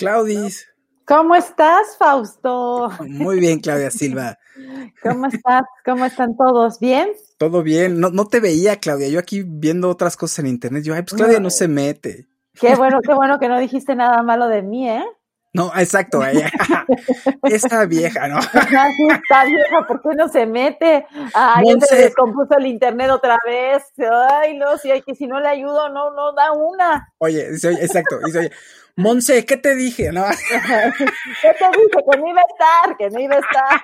Claudis. ¿Cómo estás, Fausto? Muy bien, Claudia Silva. ¿Cómo estás? ¿Cómo están todos? ¿Bien? Todo bien. No, no te veía, Claudia. Yo aquí viendo otras cosas en internet. Yo, ay, pues Claudia no, se mete. Qué bueno, qué bueno que no dijiste nada malo de mí, ¿eh? No, exacto, esa vieja, ¿no? Esta vieja, ¿por qué no se mete? Ay, Monse... se descompuso el internet otra vez. Ay, no, si hay que si no le ayudo, no, no da una. Oye, exacto, dice, oye, Monse, ¿qué te dije? ¿No? ¿Qué te dije? Que no iba a estar, que no iba a estar.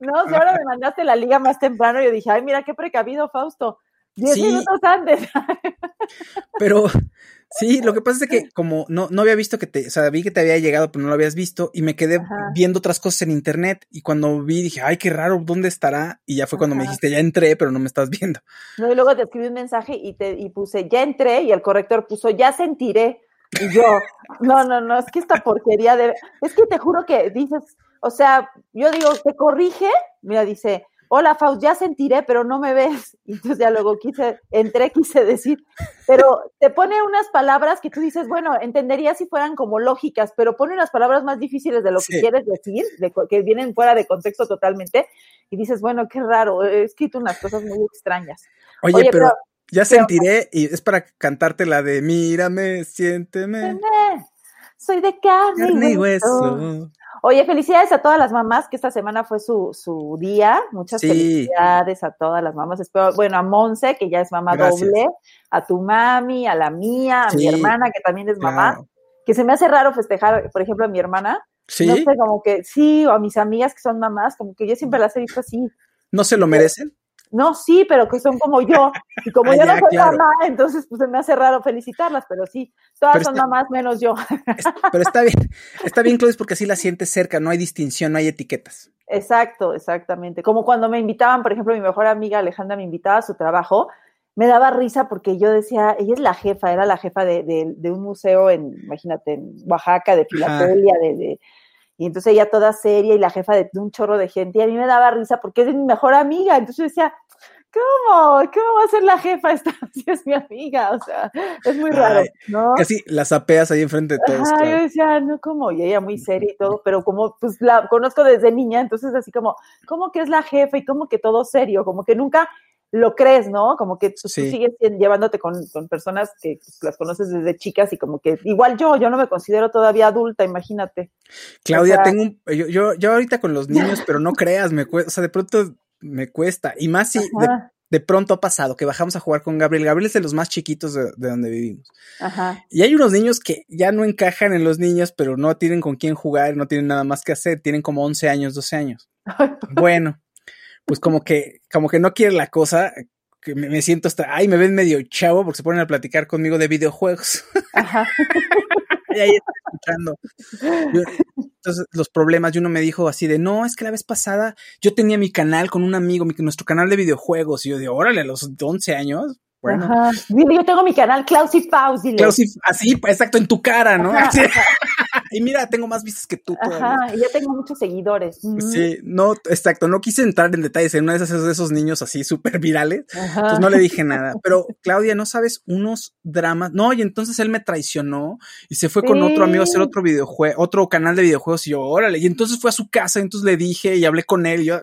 No, ahora me mandaste la liga más temprano, yo dije, ay, mira qué precavido, Fausto. Diez sí, minutos antes. Pero Sí, lo que pasa es que como no, no había visto que te, o sea, vi que te había llegado, pero no lo habías visto, y me quedé Ajá. viendo otras cosas en internet, y cuando vi dije, ay, qué raro, ¿dónde estará? Y ya fue cuando Ajá. me dijiste, ya entré, pero no me estás viendo. No, y luego te escribí un mensaje y te y puse, ya entré, y el corrector puso, ya sentiré. Y yo, no, no, no, es que esta porquería de, es que te juro que dices, o sea, yo digo, te corrige, mira, dice, hola Faust, ya sentiré, pero no me ves. Y entonces ya luego quise, entré, quise decir, pero te pone unas palabras que tú dices, bueno, entendería si fueran como lógicas, pero pone unas palabras más difíciles de lo que quieres decir, de, que vienen fuera de contexto totalmente, y dices, bueno, qué raro, he escrito unas cosas muy extrañas. Oye, Oye pero, pero, ya sentiré, y es para cantarte la de mírame, siénteme. Soy de carne, carne y hueso. hueso. Oye, felicidades a todas las mamás, que esta semana fue su, su día. Muchas sí. felicidades a todas las mamás. Espero, bueno, a Monse, que ya es mamá Gracias. doble, a tu mami, a la mía, a sí. mi hermana, que también es mamá. Claro. Que se me hace raro festejar, por ejemplo, a mi hermana. Sí. No sé, como que sí, o a mis amigas que son mamás, como que yo siempre las he visto así. ¿No se lo merecen? No, sí, pero que son como yo. Y como ah, yo no soy claro. mamá, entonces pues se me hace raro felicitarlas, pero sí, todas pero son está, mamás menos yo. Pero está bien, está bien, Claudia, porque así la sientes cerca, no hay distinción, no hay etiquetas. Exacto, exactamente. Como cuando me invitaban, por ejemplo, mi mejor amiga Alejandra me invitaba a su trabajo, me daba risa porque yo decía, ella es la jefa, era la jefa de, de, de un museo en, imagínate, en Oaxaca, de Filatelia, de, de y entonces ella toda seria y la jefa de, un chorro de gente, y a mí me daba risa porque es mi mejor amiga, entonces yo decía, ¿cómo? ¿Cómo va a ser la jefa esta si es mi amiga? O sea, es muy raro, Ay, ¿no? Casi la sapeas ahí enfrente de todos. Claro. Yo decía, no, ¿cómo? Y ella muy seria y todo, pero como, pues la conozco desde niña, entonces así como, ¿cómo que es la jefa? Y como que todo serio, como que nunca lo crees, ¿no? Como que tú, sí. tú sigues llevándote con, con personas que pues, las conoces desde chicas y como que igual yo, yo no me considero todavía adulta, imagínate. Claudia, o sea, tengo un, yo, yo, yo ahorita con los niños, pero no creas, me cuesta, o sea, de pronto me cuesta, y más si de, de, pronto ha pasado que bajamos a jugar con Gabriel, Gabriel es de los más chiquitos de, de donde vivimos. Ajá. Y hay unos niños que ya no encajan en los niños, pero no tienen con quién jugar, no tienen nada más que hacer, tienen como 11 años, 12 años. bueno pues como que, como que no quiere la cosa, que me, me, siento hasta, ay, me ven medio chavo porque se ponen a platicar conmigo de videojuegos. Ajá. y ahí está escuchando. Yo, entonces, los problemas, y uno me dijo así de, no, es que la vez pasada yo tenía mi canal con un amigo, mi, nuestro canal de videojuegos, y yo de, órale, a los 11 años, bueno. Ajá. Yo tengo mi canal Clausy Paus. Clausy, así, exacto, en tu cara, ¿no? y mira, tengo más vistas que tú. Ajá, y yo tengo muchos seguidores. Sí, no, exacto, no quise entrar en detalles en una de esas de esos niños así súper virales, Ajá. entonces no le dije nada. Pero, Claudia, ¿no sabes unos dramas? No, y entonces él me traicionó y se fue sí. con otro amigo a hacer otro videojuego, otro canal de videojuegos y yo, órale, y entonces fue a su casa, y entonces le dije y hablé con él y yo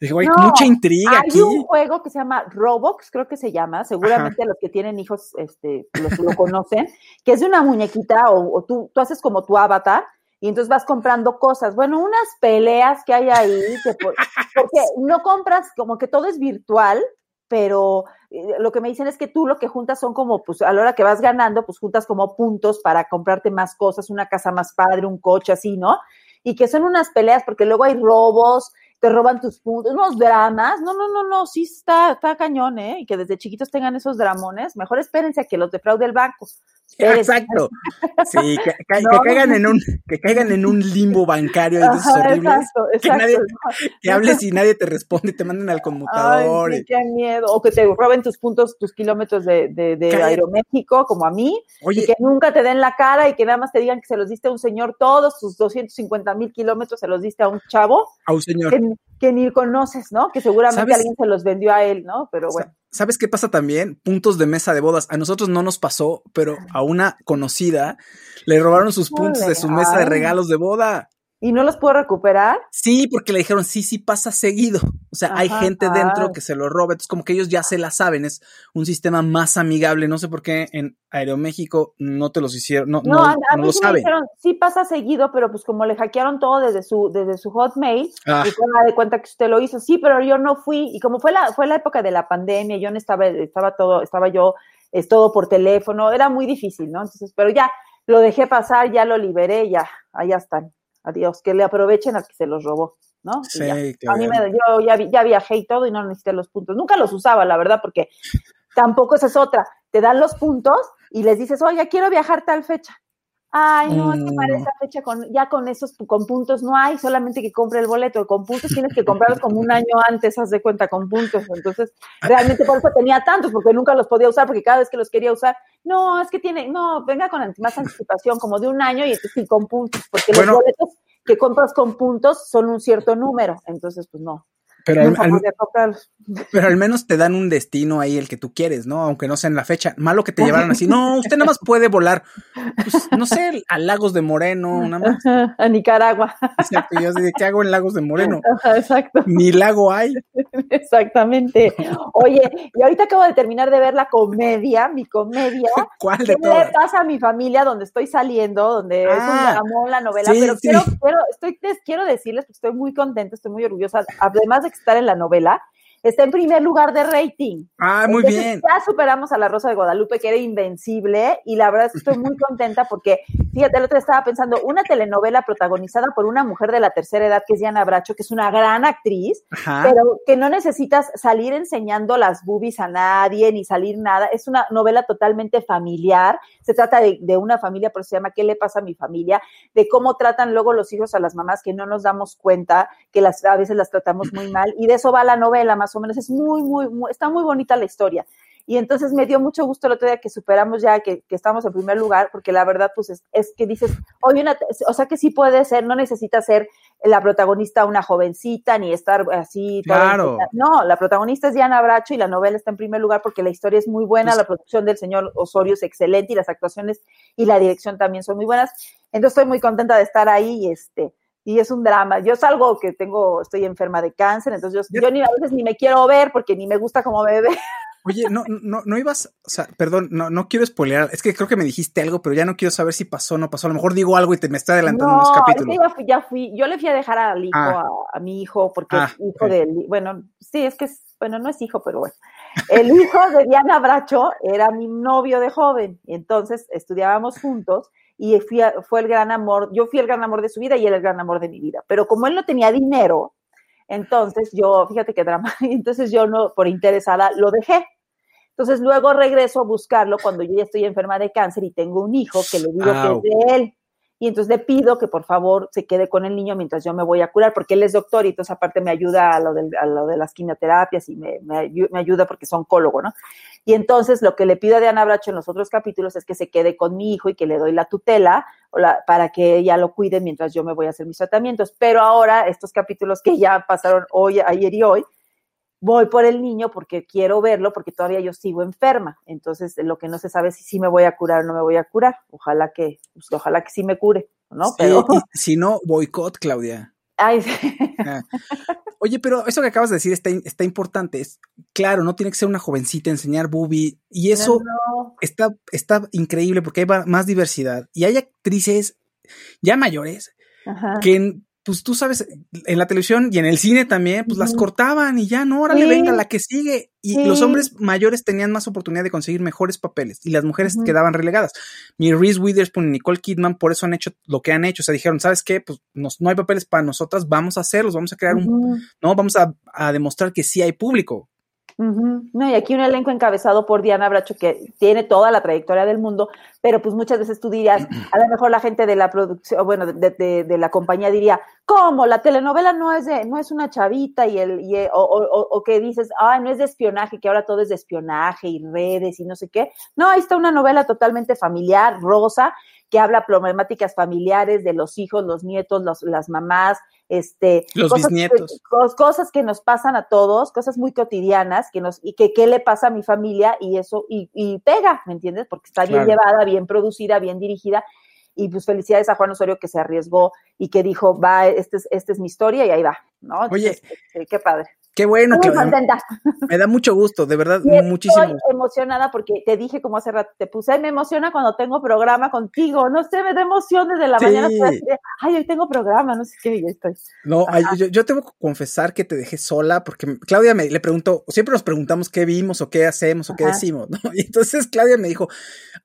dije, güey, no, mucha intriga hay aquí. Hay un juego que se llama Roblox, creo que se llama, seguro seguramente Ajá. los que tienen hijos este, los, lo conocen, que es de una muñequita o, o tú, tú, haces como tu avatar y entonces vas comprando cosas. Bueno, unas peleas que hay ahí, que por, porque no compras, como que todo es virtual, pero eh, lo que me dicen es que tú lo que juntas son como, pues a la hora que vas ganando, pues juntas como puntos para comprarte más cosas, una casa más padre, un coche así, ¿no? Y que son unas peleas porque luego hay robos, te roban tus puntos, unos dramas. No, no, no, no, sí está, está cañón, ¿eh? Y que desde chiquitos tengan esos dramones. Mejor espérense a que los defraude el banco. Exacto. Sí, que, caigan en un, que caigan en un limbo bancario esos horribles. que, nadie, que hables y nadie te responde, te manden al conmutador. Ay, qué miedo. O que te roben tus puntos, tus kilómetros de, de, Aeroméxico, como a mí. y que nunca te den la cara y que nada más te digan que se los diste a un señor, todos tus 250 mil kilómetros se los diste a un chavo. A un señor. Que, ni conoces, ¿no? Que seguramente alguien se los vendió a él, ¿no? Pero bueno. ¿Sabes qué pasa también? Puntos de mesa de bodas. A nosotros no nos pasó, pero a una conocida le robaron sus puntos de su mesa de regalos de boda. ¿Y no los puedo recuperar? Sí, porque le dijeron, sí, sí pasa seguido. O sea, hay gente dentro que se lo roba. Entonces, como que ellos ya se la saben. Es un sistema más amigable. No sé por qué en Aeroméxico no te los hicieron. No, no, a, mí sí me dijeron, sí pasa seguido, pero pues como le hackearon todo desde su, desde su hotmail, ah. y de cuenta que usted lo hizo. Sí, pero yo no fui. Y como fue la, fue la época de la pandemia, yo no estaba, estaba todo, estaba yo, es todo por teléfono. Era muy difícil, ¿no? Entonces, pero ya lo dejé pasar, ya lo liberé, ya, allá están adiós, que le aprovechen al que se los robó, ¿no? Sí, A mí me, yo ya, ya viajé y todo y no necesité los puntos. Nunca los usaba, la verdad, porque tampoco esa es otra. Te dan los puntos y les dices, oye, quiero viajar tal fecha. Ay, no, es que para mm. esa fecha con, ya con esos con puntos no hay, solamente que compre el boleto. Con puntos tienes que comprarlos como un año antes, haz de cuenta, con puntos. Entonces, realmente por eso tenía tantos, porque nunca los podía usar, porque cada vez que los quería usar, no, es que tiene, no, venga con más anticipación, como de un año y sí con puntos, porque los boletos que compras con puntos son un cierto número. Entonces, pues no. Pero al, menos te dan un destino ahí el que tú quieres, ¿no? Aunque no sea en la fecha. Malo que te llevaran así. No, usted nada más puede volar, pues, no sé, a Lagos de Moreno, nada más. A Nicaragua. Exacto. Yo sé, ¿qué hago en Lagos de Moreno? exacto. Ni lago hay. Exactamente. Oye, y ahorita acabo de terminar de ver la comedia, mi comedia. ¿Cuál de ¿Qué le pasa a mi familia donde estoy saliendo, donde es un ah, la novela? pero quiero, quiero, estoy, quiero decirles que estoy muy contenta, estoy muy orgullosa. Además de que estar en la novela, está en primer lugar de rating. Ah, muy bien. Ya superamos a la Rosa de Guadalupe, que era invencible, y la verdad es que estoy muy contenta porque, fíjate, el otro estaba pensando, una telenovela protagonizada por una mujer de la tercera edad, que es Diana Bracho, que es una gran actriz, pero que no necesitas salir enseñando las boobies a nadie, ni salir nada. Es una novela totalmente familiar. Se trata de, de una familia, por eso se llama ¿Qué le pasa a mi familia? De cómo tratan luego los hijos a las mamás que no nos damos cuenta, que las, a veces las tratamos muy mal, y de eso va la novela, más o menos. Es muy, muy, está muy bonita la historia. Y entonces me dio mucho gusto el otro día que superamos ya, que, estamos en primer lugar, porque la verdad, pues es, que dices, oye, o sea que sí puede ser, no necesita ser la protagonista una jovencita ni estar así. Claro. No, la protagonista es Diana Bracho y la novela está en primer lugar porque la historia es muy buena, pues la producción del señor Osorio es excelente y las actuaciones y la dirección también son muy buenas. Entonces estoy muy contenta de estar ahí y este y es un drama. Yo salgo que tengo, estoy enferma de cáncer, entonces yo, ni a veces ni me quiero ver porque ni me gusta como me ve. Oye, no, no, no ibas, o sea, perdón, no, no quiero spoilear, es que creo que me dijiste algo, pero ya no quiero saber si pasó o no pasó. A lo mejor digo algo y te me está adelantando unos capítulos. Es que ya, fui, yo le fui a dejar al hijo, ah. a, mi hijo, porque es ah, hijo de, bueno, sí, es que es, bueno, no es hijo, pero bueno. El hijo de Diana Bracho era mi novio de joven, y entonces estudiábamos juntos y fue el gran amor, yo fui el gran amor de su vida y él el gran amor de mi vida. Pero como él no tenía dinero, entonces yo, fíjate qué drama, entonces yo no, por interesada, lo dejé. Entonces luego regreso a buscarlo cuando yo ya estoy enferma de cáncer y tengo un hijo que le digo que es de él y entonces le pido que por favor se quede con el niño mientras yo me voy a curar, porque él es doctor y entonces aparte me ayuda a lo, de las quimioterapias y me, ayuda porque es oncólogo, ¿no? Y entonces lo que le pido a Diana Bracho en los otros capítulos es que se quede con mi hijo y que le doy la tutela para que ella lo cuide mientras yo me voy a hacer mis tratamientos. Pero ahora, estos capítulos que ya pasaron hoy, ayer y hoy, voy por el niño porque quiero verlo, porque todavía yo sigo enferma. Entonces, lo que no se sabe es si sí me voy a curar o no me voy a curar. Ojalá que, pues, ojalá que sí me cure, ¿no? pero... si no, boicot, Claudia. Ay, ah. Oye, pero eso que acabas de decir está, está importante. Es, claro, no tiene que ser una jovencita, enseñar booby. Y eso Está, está increíble porque hay más diversidad. Y hay actrices ya mayores que pues tú sabes, en la televisión y en el cine también, pues las cortaban y ya, no, órale, venga, la que sigue. Y los hombres mayores tenían más oportunidad de conseguir mejores papeles y las mujeres quedaban relegadas. Mi Reese Witherspoon y Nicole Kidman por eso han hecho lo que han hecho. O sea, dijeron, ¿sabes qué? Pues no hay papeles para nosotras, vamos a hacerlos, vamos a crear un, no, vamos a, a demostrar que sí hay público. No, y aquí un elenco encabezado por Diana Bracho que tiene toda la trayectoria del mundo, pero pues muchas veces tú dirías, a lo mejor la gente de la producción, bueno, de, la compañía diría, ¿cómo? La telenovela no es de, no es una chavita y el, y, o, o, que dices, ay, no es de espionaje, que ahora todo es de espionaje y redes y no sé qué. No, ahí está una novela totalmente familiar, rosa, que habla problemáticas familiares de los hijos, los nietos, los, las mamás, este, los cosas, bisnietos. cosas que nos pasan a todos, cosas muy cotidianas, que nos, y que qué le pasa a mi familia, y eso, y, y pega, ¿me entiendes? Porque está bien llevada, bien producida, bien dirigida, y pues felicidades a Juan Osorio que se arriesgó y que dijo, va, esta es, este es mi historia y ahí va, ¿no? Oye, este, qué padre. Qué bueno. que Me da mucho gusto, de verdad, muchísimo. Estoy emocionada porque te dije como hace rato, te puse, me emociona cuando tengo programa contigo, no sé, me da emoción desde la mañana. Ay, hoy tengo programa, no sé qué, ya estoy. No, yo, tengo que confesar que te dejé sola porque Claudia me le preguntó, siempre nos preguntamos qué vimos o qué hacemos o qué decimos, ¿no? Y entonces Claudia me dijo,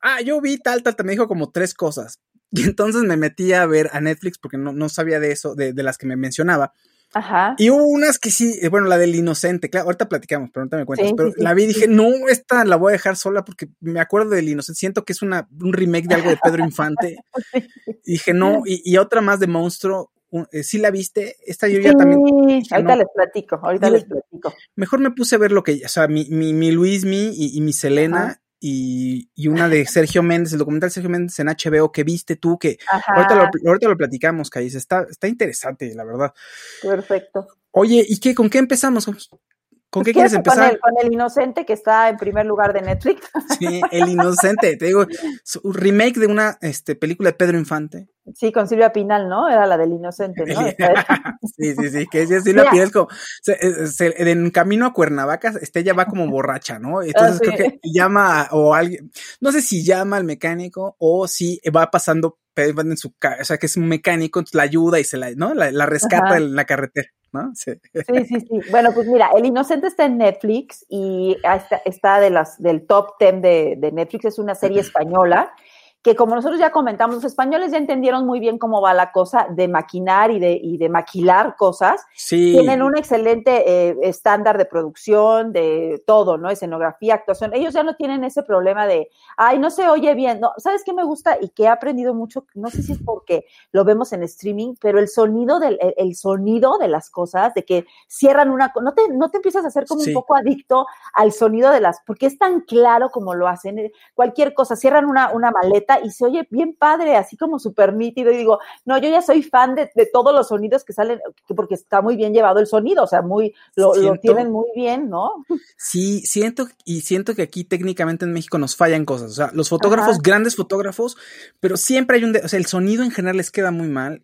ah, yo vi tal, tal, te me dijo como tres cosas. Y entonces me metí a ver a Netflix porque no, no sabía de eso, de, de las que me mencionaba. Ajá. Y hubo unas que sí, eh, bueno, la del inocente, claro, ahorita platicamos, pero no me cuentas, pero la vi y dije, no, esta la voy a dejar sola porque me acuerdo del inocente, siento que es una, un remake de algo de Pedro Infante. y dije, no, y, otra más de monstruo, eh, ¿sí la viste? Esta yo ya también. ahorita les platico, ahorita les platico. Mejor me puse a ver lo que, o sea, mi, mi, mi Luis, mi y, mi Selena, y, y, una de Sergio Méndez, el documental Sergio Méndez en HBO que viste tú, que ahorita lo, ahorita lo, platicamos, Caís, está, está interesante, la verdad. Perfecto. Oye, ¿y qué? ¿Con qué empezamos? ¿Con qué quieres empezar? Con el, Inocente, que está en primer lugar de Netflix. Sí, El Inocente, te digo, un remake de una este, película de Pedro Infante. Sí, con Silvia Pinal, ¿no? Era la del Inocente, ¿no? sí, sí, sí, que es Silvia Pinal, como, en camino a Cuernavaca, este, ella va como borracha, ¿no? Ah, Entonces creo que llama, o alguien, no sé si llama al mecánico o si va pasando en su o sea, que es un mecánico, la ayuda y se la, ¿no? La, rescata en la carretera. ¿No? Sí. sí. sí, Bueno, pues mira, El Inocente está en Netflix y está, está de las, del top 10 de, de Netflix, es una serie española que como nosotros ya comentamos, los españoles ya entendieron muy bien cómo va la cosa de maquinar y de, y de maquilar cosas. Sí. Tienen un excelente eh, estándar de producción, de todo, ¿no? Escenografía, actuación. Ellos ya no tienen ese problema de, ay, no se oye bien. No, ¿sabes qué me gusta y que he aprendido mucho? No sé si es porque lo vemos en streaming, pero el sonido del, el, sonido de las cosas, de que cierran una, no te, no te empiezas a hacer como un poco adicto al sonido de las, porque es tan claro como lo hacen. Cualquier cosa, cierran una, una maleta y se oye bien padre, así como súper nítido. Y digo, no, yo ya soy fan de, todos los sonidos que salen, porque está muy bien llevado el sonido, o sea, muy, lo, tienen muy bien, ¿no? Sí, siento, y siento que aquí técnicamente en México nos fallan cosas. O sea, los fotógrafos, grandes fotógrafos, pero siempre hay un, o sea, el sonido en general les queda muy mal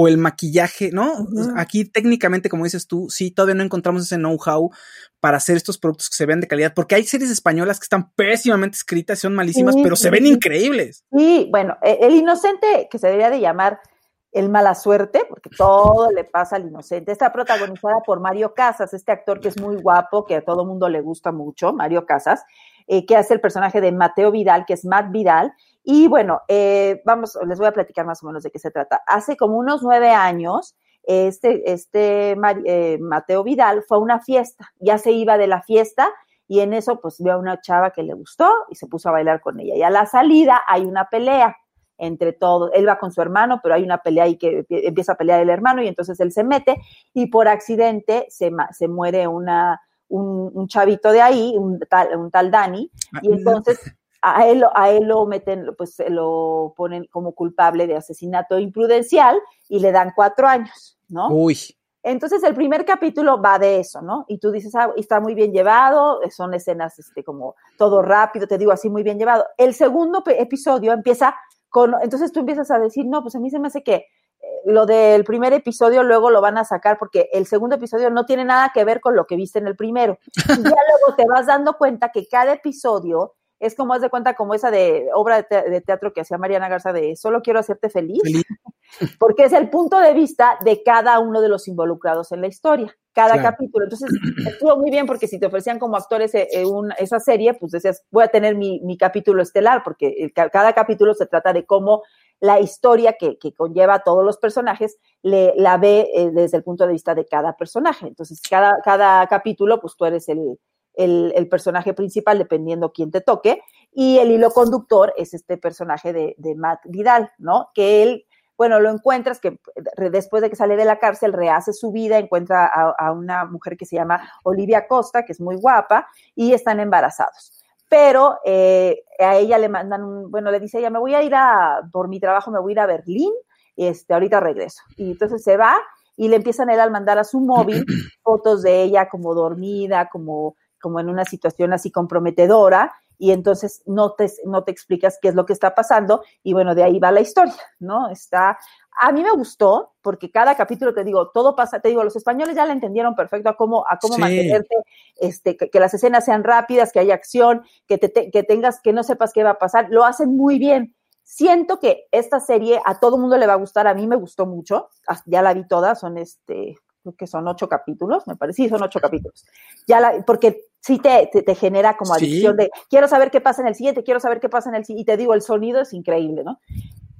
o el maquillaje, ¿no? Aquí técnicamente, como dices tú, sí, todavía no encontramos ese know-how para hacer estos productos que se vean de calidad, porque hay series españolas que están pésimamente escritas son malísimas, pero se ven increíbles. Sí, bueno, e, el inocente, que se debería de llamar el mala suerte, porque todo le pasa al inocente, está protagonizada por Mario Casas, este actor que es muy guapo, que a todo mundo le gusta mucho, Mario Casas, eh, que hace el personaje de Mateo Vidal, que es Matt Vidal, y bueno, eh, vamos, les voy a platicar más o menos de qué se trata. Hace como unos nueve años, este, este eh, Mateo Vidal fue a una fiesta, ya se iba de la fiesta y en eso pues vio a una chava que le gustó y se puso a bailar con ella. Y a la salida hay una pelea entre todos. Él va con su hermano, pero hay una pelea ahí que empieza a pelear el hermano y entonces él se mete y por accidente se, se muere una, un, chavito de ahí, un tal, un tal Dani, y ah, entonces a él, a él lo meten, pues lo ponen como culpable de asesinato imprudencial y le dan cuatro años, ¿no? Uy. Entonces el primer capítulo va de eso, ¿no? Y tú dices, ah, está muy bien llevado, son escenas, este, como todo rápido, te digo así, muy bien llevado. El segundo episodio empieza con, entonces tú empiezas a decir, no, pues a mí se me hace que eh, lo del primer episodio luego lo van a sacar porque el segundo episodio no tiene nada que ver con lo que viste en el primero. Y ya luego te vas dando cuenta que cada episodio es como haz de cuenta como esa de obra de, teatro que hacía Mariana Garza de solo quiero hacerte feliz, porque es el punto de vista de cada uno de los involucrados en la historia, cada capítulo. Entonces, estuvo muy bien porque si te ofrecían como actores eh, eh, esa serie, pues decías, voy a tener mi, capítulo estelar, porque cada capítulo se trata de cómo la historia que, conlleva a todos los personajes, le, la ve eh, desde el punto de vista de cada personaje. Entonces, cada, cada capítulo, pues tú eres el, el, personaje principal, dependiendo quién te toque, y el hilo conductor es este personaje de, de Matt Vidal, ¿no? Que él bueno, lo encuentras que después de que sale de la cárcel rehace su vida, encuentra a, una mujer que se llama Olivia Costa, que es muy guapa, y están embarazados. Pero eh, a ella le mandan un, bueno, le dice ella, me voy a ir a, por mi trabajo, me voy a ir a Berlín, este, ahorita regreso. Y entonces se va y le empiezan a él a mandar a su móvil fotos de ella como dormida, como, como en una situación así comprometedora, y entonces no te, no te explicas qué es lo que está pasando y bueno, de ahí va la historia, ¿no? Está, a mí me gustó porque cada capítulo te digo, todo pasa, te digo, los españoles ya la entendieron perfecto a cómo, a cómo mantenerte, este, que, las escenas sean rápidas, que haya acción, que, te, que tengas, que no sepas qué va a pasar, lo hacen muy bien. Siento que esta serie a todo mundo le va a gustar, a mí me gustó mucho, ya la vi toda, son este, creo que son ocho capítulos, me parece, sí, son ocho capítulos. Ya la, porque sí te, te, genera como adicción de quiero saber qué pasa en el siguiente, quiero saber qué pasa en el siguiente. Y te digo, el sonido es increíble, ¿no?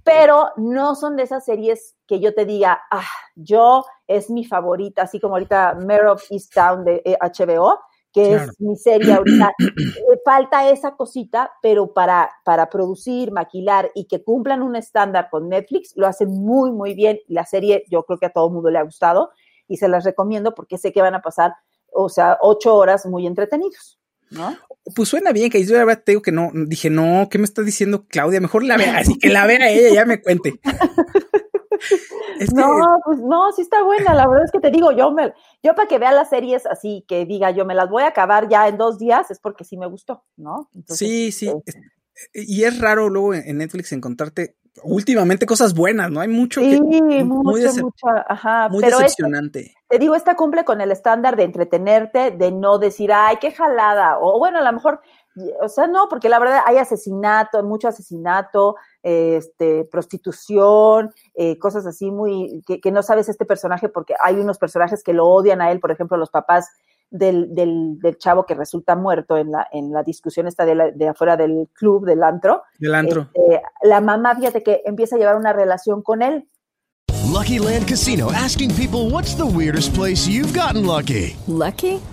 Pero no son de esas series que yo te diga, ah, yo es mi favorita, así como ahorita Mare of Easttown de HBO, eh, que es mi serie ahorita. Eh, falta esa cosita, pero para, para producir, maquilar y que cumplan un estándar con Netflix, lo hacen muy, muy bien. La serie yo creo que a todo el mundo le ha gustado y se las recomiendo porque sé que van a pasar o sea, ocho horas muy entretenidos. ¿No? Pues suena bien, que yo la verdad te digo que no, dije, no, ¿qué me está diciendo Claudia? Mejor la vea, así que la vea ella, ya me cuente. no, pues no, sí está buena, la verdad es que te digo, yo me, yo para que vea las series así, que diga yo me las voy a acabar ya en dos días, es porque sí me gustó, ¿no? sí, sí. Este y es raro luego en Netflix encontrarte últimamente cosas buenas, ¿no? Hay mucho sí, mucho, ajá, muy decepcionante. te digo, esta cumple con el estándar de entretenerte, de no decir, ay, qué jalada, o bueno, a lo mejor, o sea, no, porque la verdad hay asesinato, mucho asesinato, este, prostitución, eh, cosas así muy, que, que no sabes este personaje, porque hay unos personajes que lo odian a él, por ejemplo, los papás del, del, del, chavo que resulta muerto en la, en la discusión esta de, de afuera del club, del antro. Del antro. Este, la mamá, fíjate que empieza a llevar una relación con él. Lucky Land Casino, asking people what's the weirdest place you've gotten lucky. Lucky?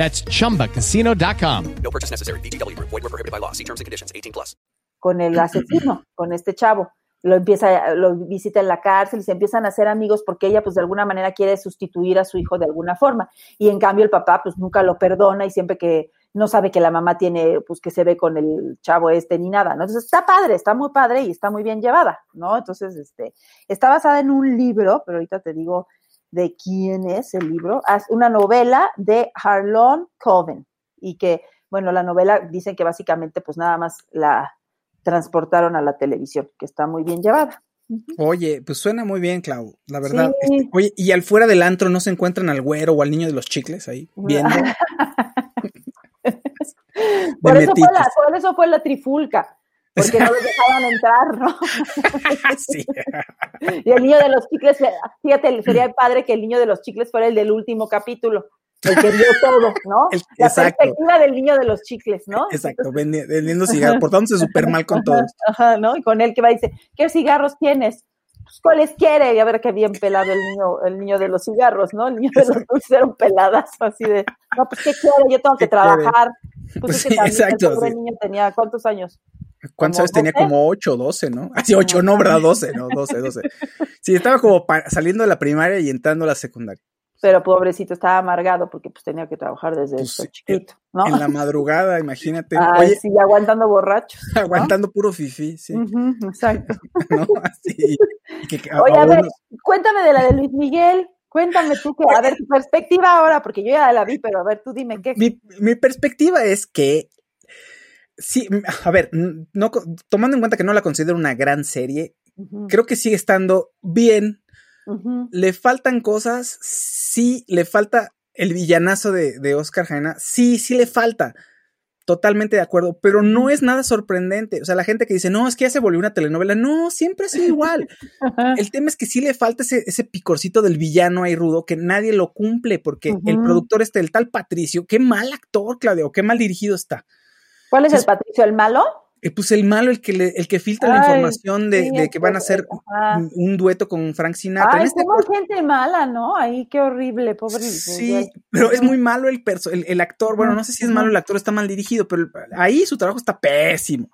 That's chumbacasino.com. No purchase necessary. BGW. Void were prohibited by law. See terms and conditions 18 plus. Con el asesino, con este chavo. Lo empieza, lo visita en la cárcel y se empiezan a hacer amigos porque ella, pues, de alguna manera quiere sustituir a su hijo de alguna forma. Y en cambio, el papá, pues, nunca lo perdona y siempre que no sabe que la mamá tiene, pues que se ve con el chavo este ni nada, ¿no? Entonces está padre, está muy padre y está muy bien llevada, ¿no? Entonces, este, está basada en un libro, pero ahorita te digo de quién es el libro, es una novela de Harlon Coven y que, bueno, la novela dicen que básicamente pues nada más la transportaron a la televisión, que está muy bien llevada. Oye, pues suena muy bien, Clau, la verdad. Este, oye, y al fuera del antro no se encuentran al güero o al niño de los chicles ahí viendo. por, eso fue la, por, eso fue la, trifulca, porque no los dejaban entrar, ¿no? sí. y el niño de los chicles, fíjate, sería padre que el niño de los chicles fuera el del último capítulo. El que vio todo, ¿no? la perspectiva del niño de los chicles, ¿no? Exacto, vendiendo cigarros, portándose súper mal con todos. Ajá, ¿no? Y con él que va y dice, ¿qué cigarros tienes? Pues, ¿cuáles quiere? Y a ver qué bien pelado el niño, el niño de los cigarros, ¿no? El niño de los dulces era un peladazo, así de, no, pues, ¿qué quiere? Yo tengo que trabajar. Pues, pues sí, exacto. El niño tenía, ¿cuántos años? ¿Cuántos años tenía? Como 8, 12, ¿no? Así, 8, no, ¿verdad? 12, no, 12, 12. Sí, estaba como saliendo de la primaria y entrando a la secundaria. pero pobrecito estaba amargado porque pues tenía que trabajar desde Pues, chiquito, ¿no? En la madrugada, imagínate. Ay, Oye, sí, aguantando borrachos. ¿no? aguantando puro fifi, sí. Exacto. ¿no? Así. que- Oye, a a ver, unos- cuéntame de la de Luis Miguel. Cuéntame tú, que, a ver, tu perspectiva ahora, porque yo ya la vi, pero a ver, tú dime qué. mi, mi perspectiva es que sí, a ver, no, tomando en cuenta que no la considero una gran serie, creo que sigue estando bien. Le faltan cosas, sí, le falta el villanazo de, de Oscar Jaena, sí, sí le falta. Totalmente de acuerdo, pero no es nada sorprendente. O sea, la gente que dice, no, es que ya se volvió una telenovela. No, siempre ha sido igual. El tema es que sí le falta ese, ese picorcito del villano ahí rudo que nadie lo cumple porque el productor este, el tal Patricio, qué mal actor, Claudio, qué mal dirigido está. ¿Cuál es el Patricio, el malo? Eh, pues el malo, el que, le- el que filtra la información de, sí, de que van a hacer ajá. un, dueto con Frank Sinatra. En Ay, este como gente mala, ¿no? Ahí, qué horrible, pobre Sí, pero es muy malo el, perso el, el actor. Bueno, no sé si es malo el actor, está mal dirigido, pero ahí su trabajo está pésimo.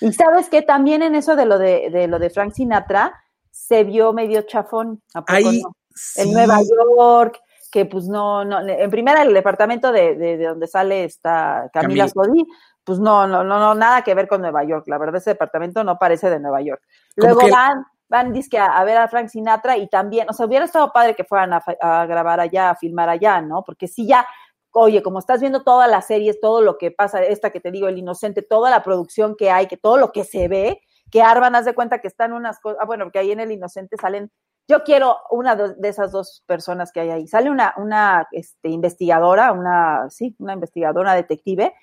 Y sabes que también en eso de lo de, de lo de Frank Sinatra se vio medio chafón. ¿a poco Ahí, no? sí, En Nueva York, que pues no, no, en primera el departamento de, de, de donde sale esta Camila Camila. Sodi, pues no, no, no, no, nada que ver con Nueva York. La verdad, ese departamento no parece de Nueva York. Luego que- van, van dizque a, a ver a Frank Sinatra y también, o sea, hubiera estado padre que fueran a, a grabar allá, a filmar allá, ¿no? Porque si ya, oye, como estás viendo todas las series, todo lo que pasa, esta que te digo, El Inocente, toda la producción que hay, que todo lo que se ve, que Arban, haz de cuenta que están unas cosas, ah, bueno, porque ahí en El Inocente salen, yo quiero una de de esas dos personas que hay ahí. Sale una, una este, investigadora, una, sí, una investigadora detective,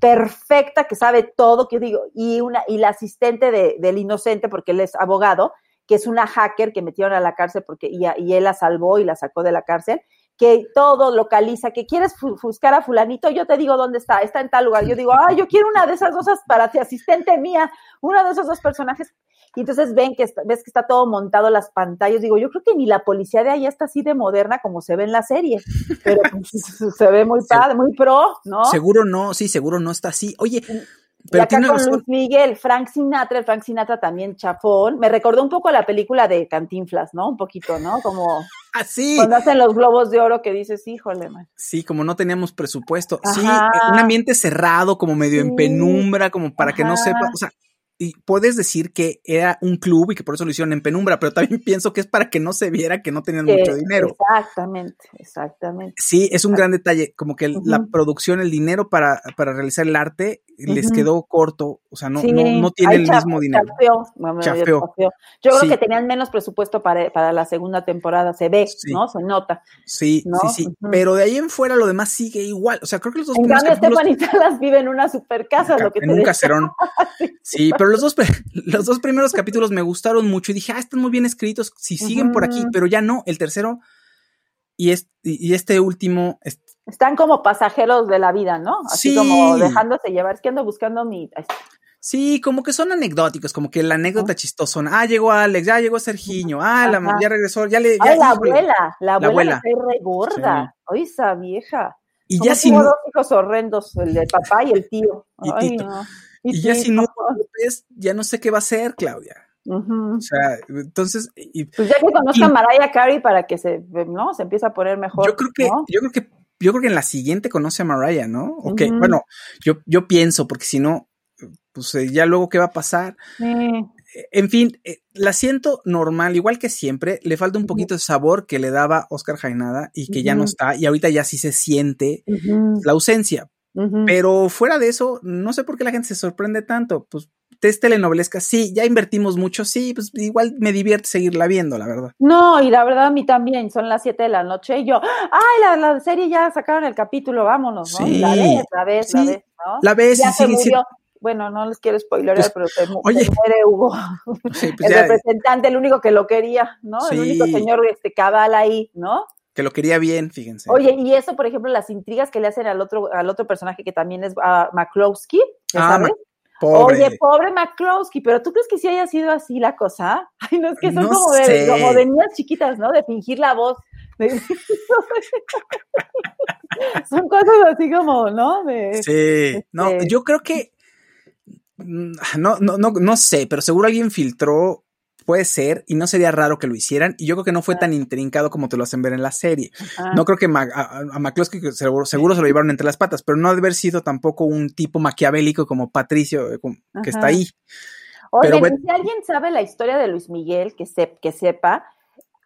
perfecta, que sabe todo, que digo, y una, y la asistente de, del inocente, porque él es abogado, que es una hacker que metieron a la cárcel porque, y, y él la salvó y la sacó de la cárcel, que todo localiza, que quieres buscar a fulanito, yo te digo dónde está, está en tal lugar. Yo digo, ah, yo quiero una de esas dos para ti, asistente mía, uno de esos dos personajes. Y entonces ven que está- ves que está todo montado las pantallas. Digo, yo creo que ni la policía de allá está así de moderna como se ve en la serie, pero pues, se ve muy padre, muy pro, ¿no? Seguro no, sí, seguro no está así. Oye, y pero acá tiene con razón. Luis Miguel, Frank Sinatra, el Frank Sinatra también chafón. Me recordó un poco a la película de Cantinflas, ¿no? Un poquito, ¿no? Como Así. cuando hacen los globos de oro que dices, híjole, man. Sí, como no teníamos presupuesto. Sí, Ajá. un ambiente cerrado, como medio en penumbra, como para que no sepa. O sea, y puedes decir que era un club y que por eso lo hicieron en penumbra, pero también pienso que es para que no se viera que no tenían mucho dinero. Exactamente, exactamente. Sí, es un gran detalle, como que el- la producción, el dinero para, para realizar el arte les quedó corto, o sea, no, Sí, no, no tiene el mismo dinero. chafeó, chafeó. Yo creo que tenían menos presupuesto para, para la segunda temporada, se ve, Sí. ¿no? Se nota. Sí, ¿no? sí, sí, pero de ahí en fuera lo demás sigue igual, o sea, creo que los dos En cambio, capítulos- Stephanie Salas vive en una super casa, lo que en te un decía. caserón. Sí, pero los dos, los dos primeros capítulos me gustaron mucho y dije, ah, están muy bien escritos, si siguen por aquí, pero ya no, el tercero y, es- y este último, es- Están como pasajeros de la vida, ¿no? Así Sí. como dejándose llevar. Es que ando buscando mi. ay, sí, como que son anecdóticos, como que la anécdota chistosona, ah, llegó Alex, ya llegó Sergiño, ah, la, ya regresó, ya le... Ay, ya, la abuela, la abuela, abuela. me cae re gorda. Ay, esa vieja. Y ¿Cómo ya si no, dos hijos horrendos, el de papá y el tío. Y Ay, no. Y ya si no, López, ya no sé qué va a hacer, Claudia. O sea, entonces, y- Pues ya que conozca a Mariah Carey para que se, ¿no? Se empiece a poner mejor. yo creo que, ¿no? yo creo que, yo creo que en la siguiente conoce a Mariah, ¿no? Ok, Ujú. bueno, yo, yo pienso, porque si no, pues eh, ya luego qué va a pasar. Sí. Eh, En fin, eh, la siento normal, igual que siempre. Le falta un poquito de sabor que le daba Oscar Jainada y que ya no está. Y ahorita ya sí se siente la ausencia. Pero fuera de eso, no sé por qué la gente se sorprende tanto. Pues es telenovelesca, sí, ya invertimos mucho, sí, pues igual me divierte seguirla viendo, la verdad. No, y la verdad a mí también, son las 7 de la noche y yo, ay, la, la serie ya sacaron el capítulo, vámonos, ¿no? La Sí, ves, la ves, la sí, ves, ¿no? la ves ya se siendo- murió. Bueno, no les quiero spoilerear, Pues, pero se, oye. se muere Hugo, Sí, pues el ya, representante, el único que lo quería, ¿no? El único Sí. señor este, cabal ahí, ¿no? Que lo quería bien, fíjense. Oye, y eso, por ejemplo, las intrigas que le hacen al otro, al otro personaje que también es a McCloskey, ¿ya Ah, sabes? Ma- pobre. Oye, pobre McCloskey, pero ¿tú crees que sí haya sido así la cosa? Ay, no, es que son No como, de, como de niñas chiquitas, ¿no? De fingir la voz. Son cosas así como, ¿no? De, Sí, no, este- yo creo que mm, no, no, no, no sé, pero seguro alguien filtró puede ser, y no sería raro que lo hicieran, y yo creo que no fue tan intrincado como te lo hacen ver en la serie. No creo que Ma- a, a McCloskey seguro, seguro se lo llevaron entre las patas, pero no ha de haber sido tampoco un tipo maquiavélico como Patricio, eh, que Ajá. está ahí. Oye, Pero si alguien sabe la historia de Luis Miguel, que, se, que sepa,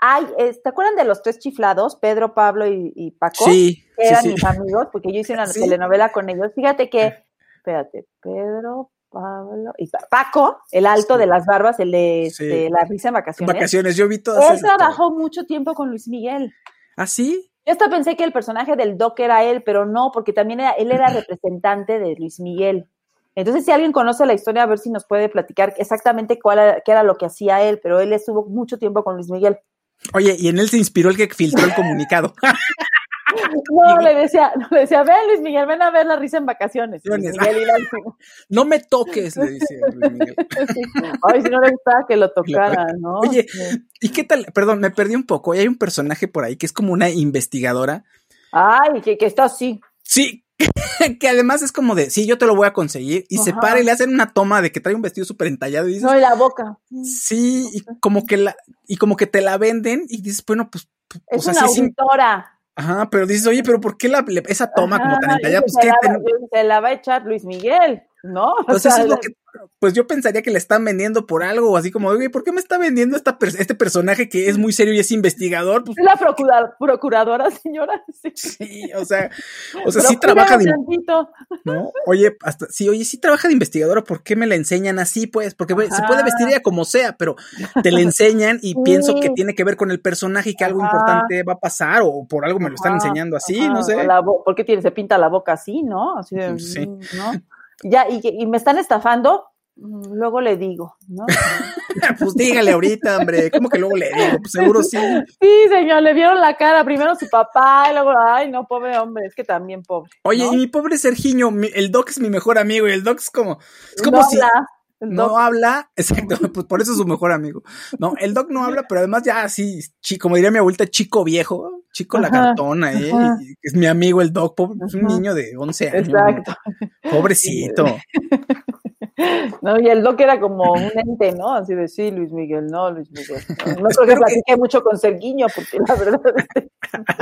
hay, es- ¿te acuerdan de los tres chiflados, Pedro, Pablo y, y Paco? Sí, Que sí, eran sí. mis amigos, porque yo hice una Sí. telenovela con ellos. Fíjate que, espérate, Pedro, Pablo y Pa- Paco, el alto Sí. de las barbas, el de Sí. este, la risa en vacaciones. Vacaciones, yo vi todas Él esas. trabajó mucho tiempo con Luis Miguel. ¿Ah, sí? Yo hasta pensé que el personaje del Doc era él, pero no, porque también era- él era representante de Luis Miguel. Entonces, si alguien conoce la historia, a ver si nos puede platicar exactamente cuál era, qué era lo que hacía él, pero él estuvo mucho tiempo con Luis Miguel. Oye, y en él se inspiró el que filtró el comunicado. No, le decía, no, le decía, ven Luis Miguel, ven a ver la risa en vacaciones. Luis. Miguel no me toques, le dice Luis Miguel. Ay, si no le gustaba que lo tocara, ¿no? Oye, Sí. ¿y qué tal? Perdón, me perdí un poco. Y hay un personaje por ahí que es como una investigadora. Ay, que, que está así. Sí, que además es como de, sí, yo te lo voy a conseguir. Y se para y le hacen una toma de que trae un vestido súper entallado y dices, No, y la boca. sí, y como que la, y como que te la venden y dices, bueno, pues, pues, Es o sea, una sí, auditora. Ajá, pero dices, oye, pero ¿por qué la, esa toma como tan entallada? Pues se, que la, se la va a echar Luis Miguel, ¿no? O sea, eso es lo que, pues yo pensaría que le están vendiendo por algo, así como, oye, ¿por qué me está vendiendo esta per- este personaje que es muy serio y es investigador? Pues Es la procura- procuradora, señora. Sí. sí, o sea, o sea, sí trabaja de. ¿no? Oye, hasta, sí, oye, sí trabaja de investigadora, ¿por qué me la enseñan así, pues? Porque se puede vestir ella como sea, pero te la enseñan y Sí. pienso que tiene que ver con el personaje y que algo Ajá. importante va a pasar, o por algo me lo están Ajá, enseñando así, no sé. la ¿Por qué tiene, se pinta la boca así, no? Así de, Sí. ¿no? Ya, y, y me están estafando, mm, luego le digo, ¿no? pues dígale ahorita, hombre, ¿cómo que luego le digo? Pues seguro sí. Sí, señor, le vieron la cara, primero su papá, y luego, ay, no, pobre hombre, es que también pobre. Oye, ¿no? y mi pobre Sergiño, mi- el Doc es mi mejor amigo y el Doc es como, es como No si habla, el no doc- habla, exacto, pues por eso es su mejor amigo. No, el Doc no habla, pero además ya así, como diría mi abuelita, chico viejo, chico Ajá, lagartona, ¿eh? Y es mi amigo el Doc, pobre, es un niño de 11 años. Exacto. Pobrecito. No, y el doc era como un ente, ¿no? Así de, sí, Luis Miguel, no, Luis Miguel. No, no creo que platique mucho con Serguiño, porque la verdad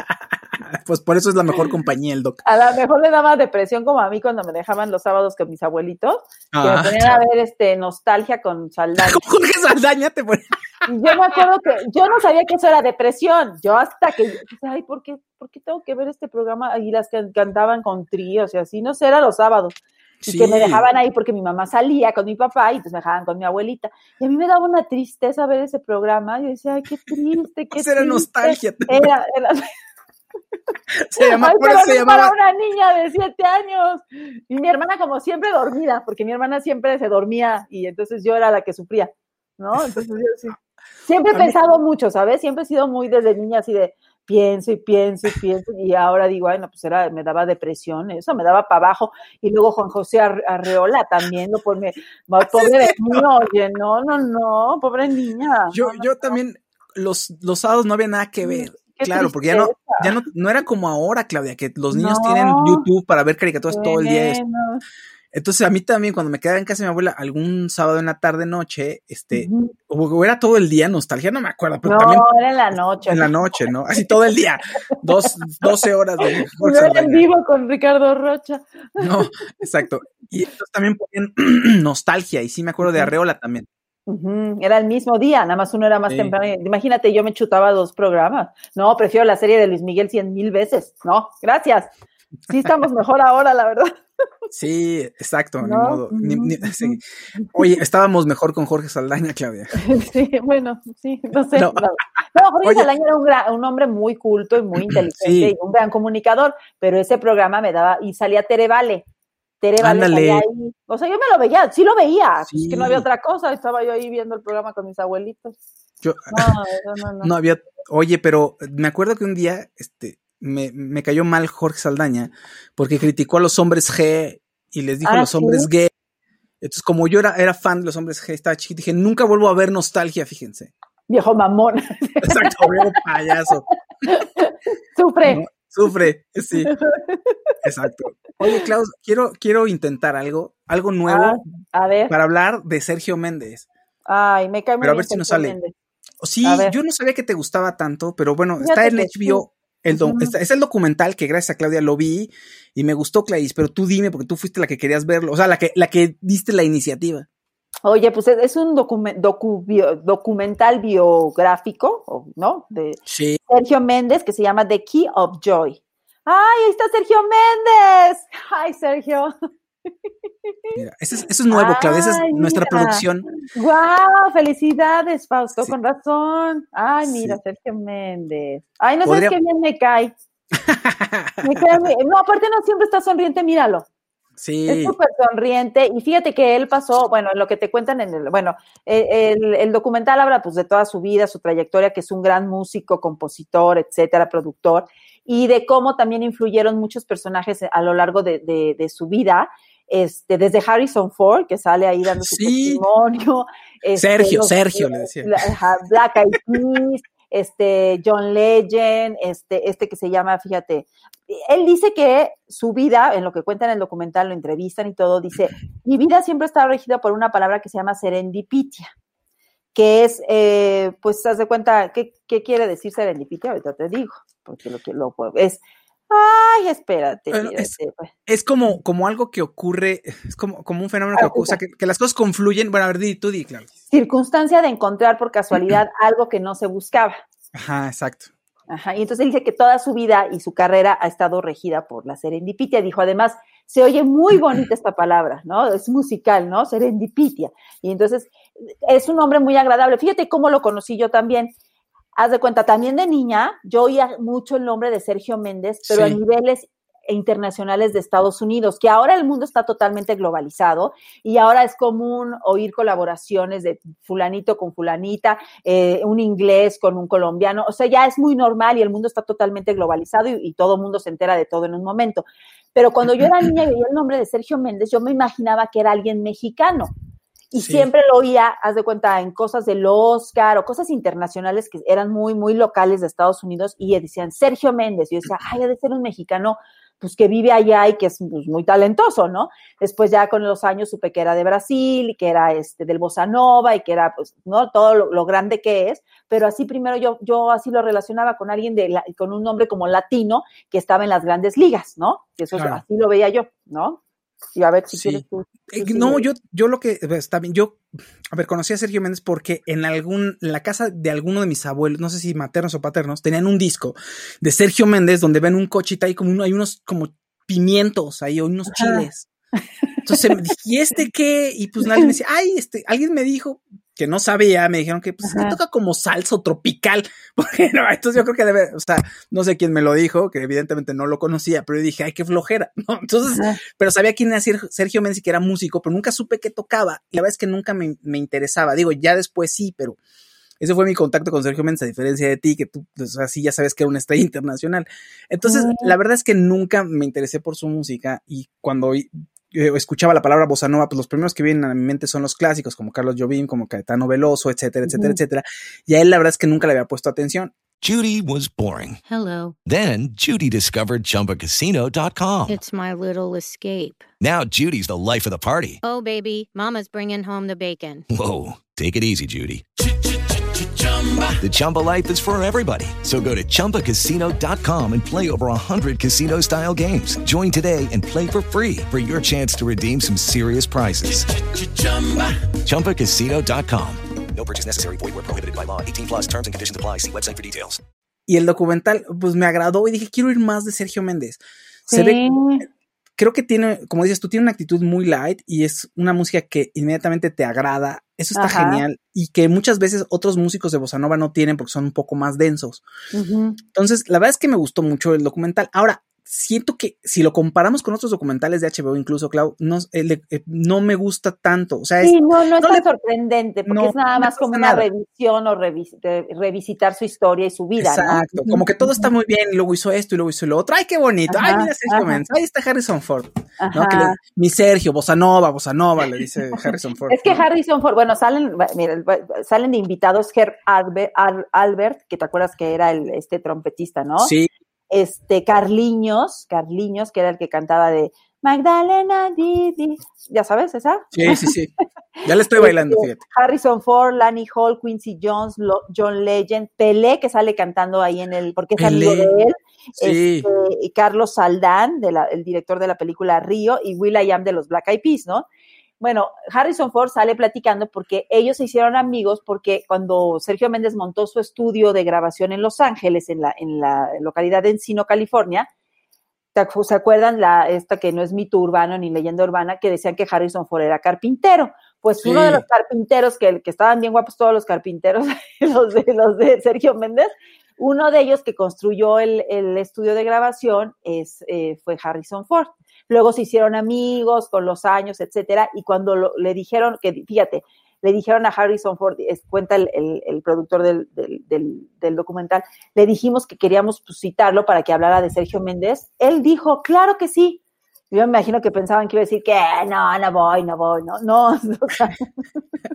Pues por eso es la mejor compañía el Doc. a lo mejor le daba depresión como a mí cuando me dejaban los sábados con mis abuelitos, que Ah, me ponían a ver este nostalgia con Saldaña. Jorge Saldaña te pone. Y yo me acuerdo que yo no sabía que eso era depresión. Yo hasta que dije, ay, ¿por qué, ¿por qué tengo que ver este programa? Y las que cantaban con tríos y así, no sé, era los sábados. Y Sí. que me dejaban ahí porque mi mamá salía con mi papá y pues me dejaban con mi abuelita. Y a mí me daba una tristeza ver ese programa. Yo decía, ay, qué triste, qué Pues era triste. nostalgia. Era, era, Se llama, Ay, pero se no para llamaba. una niña de siete años. Y mi hermana como siempre dormida, porque mi hermana siempre se dormía y entonces yo era la que sufría, ¿no? Entonces yo sí. Siempre he pensado mucho, ¿sabes? Siempre he sido muy desde niña así de pienso y pienso y pienso y ahora digo, bueno, pues era, me daba depresión, eso me daba para abajo. Y luego Juan José Ar- Arreola también, lo pone, pobre de niño, oye, no, no, no, pobre niña. Yo, no, no, yo también, los, los sábados no había nada que ver. Qué Claro, porque ya no, ya no, no era como ahora, Claudia, que los niños No. tienen YouTube para ver caricaturas todo el día. Entonces a mí también cuando me quedaba en casa de mi abuela algún sábado en la tarde noche, este, o era todo el día nostalgia, no me acuerdo, pero No, también era en la noche. en la noche, ¿no? Así todo el día, dos, 12 horas de No era en vivo con Ricardo Rocha. No, exacto. Y entonces también ponían nostalgia, y sí me acuerdo de Arreola también. Era el mismo día, nada más uno era más Sí. temprano. Imagínate, yo me chutaba dos programas. No, prefiero la serie de Luis Miguel cien mil veces. No, gracias. Sí estamos mejor ahora, la verdad. Sí, exacto, ni modo. Ni- ni- Ujú, sí. Oye, estábamos mejor con Jorge Saldaña, Claudia. Sí, bueno, sí, no sé. No. Jorge Oye. Saldaña era un, gran- un hombre muy culto y muy inteligente Sí. y un gran comunicador, pero ese programa me daba, y salía Tere Vale. Tere Vale Ándale. salía ahí. O sea, yo me lo veía, sí lo veía, pues, que no había otra cosa, estaba yo ahí viendo el programa con mis abuelitos. Yo, No, no, no. no. no había, oye, pero me acuerdo que un día, este, me, me cayó mal Jorge Saldaña porque criticó a los hombres G y les dijo a Ah, los hombres gay. Entonces, como yo era, era fan de los hombres G, estaba chiquito, dije, nunca vuelvo a ver nostalgia, fíjense. Viejo mamón. Exacto, veo payaso. Sufre. ¿no? Sufre, sí. Exacto. Oye, Klaus, quiero, quiero intentar algo, algo nuevo Ah, a ver. para hablar de Sergio Méndez. Ay, me cae muy Pero a ver si nos sale. Méndez. Sí, yo no sabía que te gustaba tanto, pero bueno, Fíjate está en HBO. El do- es el documental que gracias a Claudia lo vi y me gustó, Clarice, pero tú dime, porque tú fuiste la que querías verlo, o sea, la que, la que diste la iniciativa. Oye, pues es, un docu- bio- documental biográfico, ¿no? De Sí. Sergio Méndez que se llama The Key of Joy. ¡Ay, ahí está Sergio Méndez! ¡Ay, Sergio! Mira, es, eso es nuevo, Claudia, esa es nuestra mira. producción. ¡Guau! ¡Felicidades, Fausto! Sí. Con razón. ¡Ay, mira, Sí. Sergio Méndez! ¡Ay, no Podría- sabes qué bien me cae! Me cae muy- No, aparte no siempre está sonriente, míralo. Es Sí, súper sonriente y fíjate que él pasó, bueno, en lo que te cuentan en el, bueno, eh, el, el documental habla pues de toda su vida, su trayectoria, que es un gran músico, compositor, etcétera, productor, y de cómo también influyeron muchos personajes a lo largo de, de- de su vida, este, desde Harrison Ford, que sale ahí dando su Sí. testimonio. este, Sergio, los- Sergio, le decía. Black Eyed Peas, este, John Legend, este, este que se llama, fíjate, él dice que su vida, en lo que cuenta en el documental, lo entrevistan y todo, dice, mi vida siempre está regida por una palabra que se llama serendipitia, que es, eh, pues, haz de cuenta, ¿qué, qué quiere decir serendipitia? Ahorita te digo, porque lo que lo es, ay, espérate, Bueno, mira, es- pues, es como, como algo que ocurre, es como, como un fenómeno que ocurre, o sea, que, que las cosas confluyen. Bueno, a ver, di, tú di, claro. circunstancia de encontrar por casualidad algo que no se buscaba. Ajá, exacto. Ajá, y entonces él dice que toda su vida y su carrera ha estado regida por la serendipitia. Dijo, además, se oye muy bonita esta palabra, ¿no? Es musical, ¿no? Serendipitia. Y entonces es un hombre muy agradable. Fíjate cómo lo conocí yo también. Haz de cuenta, también de niña, yo oía mucho el nombre de Sergio Méndez, pero a niveles internacionales de Estados Unidos, que ahora el mundo está totalmente globalizado y ahora es común oír colaboraciones de fulanito con fulanita, eh, un inglés con un colombiano, o sea, ya es muy normal y el mundo está totalmente globalizado y, y todo el mundo se entera de todo en un momento. Pero cuando yo era niña y veía el nombre de Sergio Méndez, yo me imaginaba que era alguien mexicano. Y Sí. siempre lo oía, haz de cuenta, en cosas del Oscar o cosas internacionales que eran muy, muy locales de Estados Unidos y decían Sergio Méndez. Y yo decía, ay, ha de ser un mexicano pues que vive allá y que es pues, muy talentoso, ¿no? Después ya con los años supe que era de Brasil y que era este del Bossa Nova y que era pues, ¿no? Todo lo, lo grande que es, pero así primero yo, yo así lo relacionaba con alguien de la- con un nombre como latino que estaba en las grandes ligas, ¿no? Eso Claro. así lo veía yo, ¿no? Y a ver si Sí. quieres tú. Eh, no, yo, yo lo que pues, está bien, yo, a ver, conocí a Sergio Méndez porque en algún, en la casa de alguno de mis abuelos, no sé si maternos o paternos, tenían un disco de Sergio Méndez donde ven un cochita y como uno, hay unos como pimientos ahí o unos chiles. Entonces me dije, ¿y este qué? Y pues nadie me decía, ay, este, alguien me dijo que no sabía, me dijeron que pues es que Ajá. toca como salsa tropical. Porque no, entonces yo creo que debe, o sea, no sé quién me lo dijo, que evidentemente no lo conocía, pero yo dije, ay, qué flojera, ¿no? Entonces, Ajá. pero sabía quién era Ser- Sergio Méndez y que era músico, pero nunca supe qué tocaba. Y la verdad es que nunca me, me interesaba. Digo, ya después sí, pero ese fue mi contacto con Sergio Méndez, a diferencia de ti, que tú, pues, así ya sabes que era una estrella internacional. Entonces, la verdad es que nunca me interesé por su música y cuando eh, escuchaba la palabra bossa nova, pues los primeros que vienen a mi mente son los clásicos, como Carlos Jobim, como Caetano Veloso, etcétera, etcétera, Ujú. etcétera. Y a él la verdad es que nunca le había puesto atención. Judy was boring. Hello. Then Judy discovered ChumbaCasino.com. It's my little escape. Now Judy's the life of the party. Oh, baby, Mama's bringing home the bacon. Whoa, take it easy, Judy. The Chumba life is for everybody. So go to ChumbaCasino.com and play over 100 casino style games. Join today and play for free for your chance to redeem some serious prizes. ChumbaCasino.com. No purchase necessary. Void where prohibited by law. 18 plus terms and conditions apply. See website for details. Y el documental, pues me agradó y dije, quiero ir más de Sergio Méndez. Se ve, creo que tiene, como dices tú, tiene una actitud muy light y es una música que inmediatamente te agrada. Eso está Ajá. genial y que muchas veces otros músicos de bossa nova no tienen porque son un poco más densos. Entonces, la verdad es que me gustó mucho el documental. Ahora, siento que si lo comparamos con otros documentales de HBO, incluso, Clau, no, de- eh, no me gusta tanto. O sea, es, no, no es no tan le- sorprendente, porque no, es nada más como una nada. revisión o revis- de- revisitar su historia y su vida, Exacto, como que todo está muy bien y luego hizo esto y luego hizo lo otro. ¡Ay, qué bonito! ¡Ay, mira Sergio. Méndez! ¡Ahí está Harrison Ford! Que le- mi Sergio, Bossa Nova, Bossa Nova, le dice Harrison Ford. Es que. Harrison Ford, bueno, salen, mira, salen de invitados Herb Albe- Al- Albert, que te acuerdas que era el, este trompetista, ¿no? Sí, Este Carliños, Carliños, que era el que cantaba de Magdalena Didi. ¿Ya sabes esa? Sí, sí, sí. Ya le estoy bailando, Este, fíjate. Harrison Ford, Lanny Hall, Quincy Jones, Lo- John Legend, Pelé, que sale cantando ahí en el, porque es amigo de él, Sí. este, y Carlos Saldán, de la- el director de la película Río, y Will.i.am de los Black Eyed Peas, ¿no? Bueno, Harrison Ford sale platicando porque ellos se hicieron amigos porque cuando Sergio Méndez montó su estudio de grabación en Los Ángeles, en la, en la localidad de Encino, California, ¿te acu- ¿se acuerdan la, esta que no es mito urbano ni leyenda urbana, que decían que Harrison Ford era carpintero? Pues uno de los carpinteros, que, que estaban bien guapos todos los carpinteros, los de, los de Sergio Méndez, uno de ellos que construyó el, el estudio de grabación es, eh, fue Harrison Ford. Luego se hicieron amigos con los años, etcétera, y cuando lo- le dijeron que, fíjate, le dijeron a Harrison Ford, cuenta el productor del, del- del- del documental, le dijimos que queríamos pues, citarlo para que hablara de Sergio Méndez. Él dijo, claro que sí. Yo me imagino que pensaban que iba a decir que no, no voy, no voy, no, no.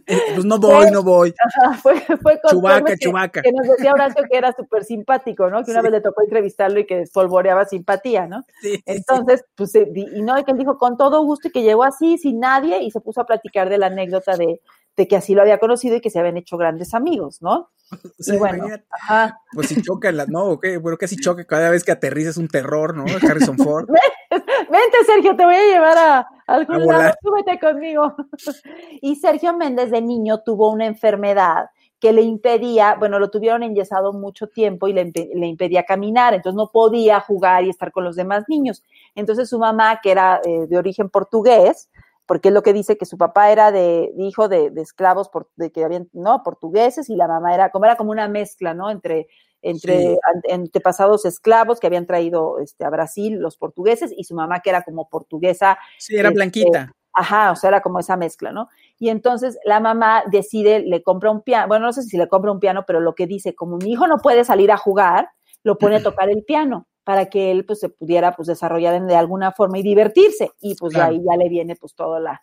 Pues no voy, no voy. Ajá, fue, fue con Chubaca, que, Chubaca. que nos decía Horacio que era súper simpático, ¿no? Que una Sí. vez le tocó entrevistarlo y que espolvoreaba simpatía, ¿no? Sí, sí, Entonces, pues, eh, di- y no, y que él dijo con todo gusto y que llegó así, sin nadie, y se puso a platicar de la anécdota de, de que así lo había conocido y que se habían hecho grandes amigos, ¿no? O sea, y bueno, ajá. pues si chocan las, no, bueno, casi choca cada vez que aterriza es un terror, ¿no? Harrison Ford. Vente, Sergio, te voy a llevar a, algún lado, súbete conmigo. Y Sergio Méndez de niño tuvo una enfermedad que le impedía, bueno, lo tuvieron enyesado mucho tiempo y le impedía caminar, entonces no podía jugar y estar con los demás niños. Entonces su mamá, que era eh, de origen portugués, porque es lo que dice que su papá era de hijo de, de esclavos por- de que habían, no, portugueses y la mamá era como era como una mezcla, ¿no? Entre entre Sí. antepasados esclavos que habían traído este, a Brasil los portugueses y su mamá que era como portuguesa. Sí, era este, blanquita. Ajá, o sea, era como esa mezcla, ¿no? Y entonces la mamá decide, le compra un piano, bueno, no sé si le compra un piano, pero lo que dice, como mi hijo no puede salir a jugar, lo pone a tocar el piano para que él pues se pudiera pues desarrollar en- de alguna forma y divertirse. Y pues Claro. de ahí ya le viene pues toda la,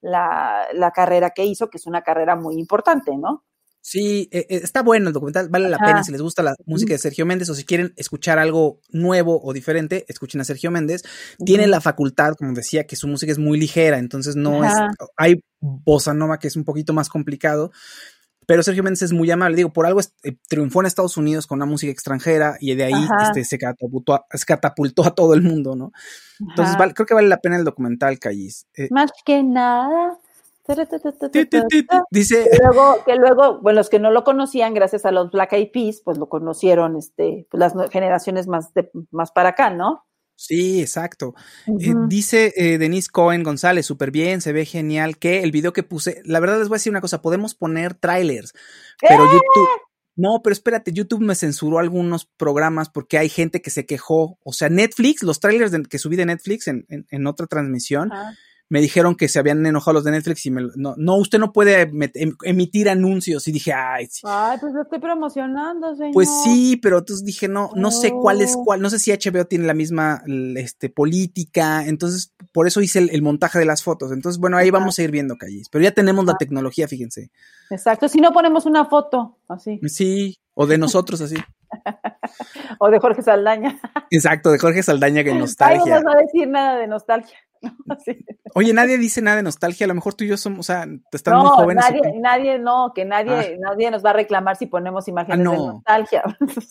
la, la carrera que hizo, que es una carrera muy importante, ¿no? Sí, eh, eh, está bueno el documental, vale la Ajá. pena si les gusta la música de Sergio Méndez o si quieren escuchar algo nuevo o diferente, escuchen a Sergio Méndez. Tiene la facultad, como decía, que su música es muy ligera, entonces no Ajá. es, hay bossa nova que es un poquito más complicado, pero Sergio Méndez es muy amable, digo, por algo eh, triunfó en Estados Unidos con una música extranjera y de ahí este, se, catapultó a, se catapultó a todo el mundo, ¿no? Entonces creo que vale la pena el documental, Callis. Eh, Más que nada. dice, Que luego, que luego, bueno, los que no lo conocían, gracias a los Black Eyed Peas, pues lo conocieron, este, pues las generaciones más de, más para acá, ¿no? Sí, exacto. Eh, dice eh, Denise Cohen González, súper bien, se ve genial que el video que puse, la verdad les voy a decir una cosa, podemos poner trailers, pero ¡Eh! YouTube, no, pero espérate, YouTube me censuró algunos programas porque hay gente que se quejó, o sea, Netflix, los trailers de- que subí de Netflix en, en- en otra transmisión. Me dijeron que se habían enojado los de Netflix y me, no, no, usted no puede em- emitir anuncios y dije, ay, sí. Ay, pues lo estoy promocionando, señor. Pues sí, pero entonces dije, no, no sé cuál es Oh. cuál, no sé si HBO tiene la misma este, política, entonces por eso hice el, el montaje de las fotos. Entonces, bueno, ahí vamos a ir viendo calles, pero ya tenemos la Ajá. tecnología, fíjense. Exacto, si no ponemos una foto, así. Sí, o de nosotros así. O de Jorge Saldaña. Exacto, de Jorge Saldaña que Ay, no nostalgia. vas a decir nada de nostalgia. Así. Oye, nadie dice nada de nostalgia, a lo mejor tú y yo somos, o sea, están muy No, jóvenes. ¿o nadie, nadie, no, que nadie, nadie nos va a reclamar si ponemos imágenes Ah, de no. nostalgia.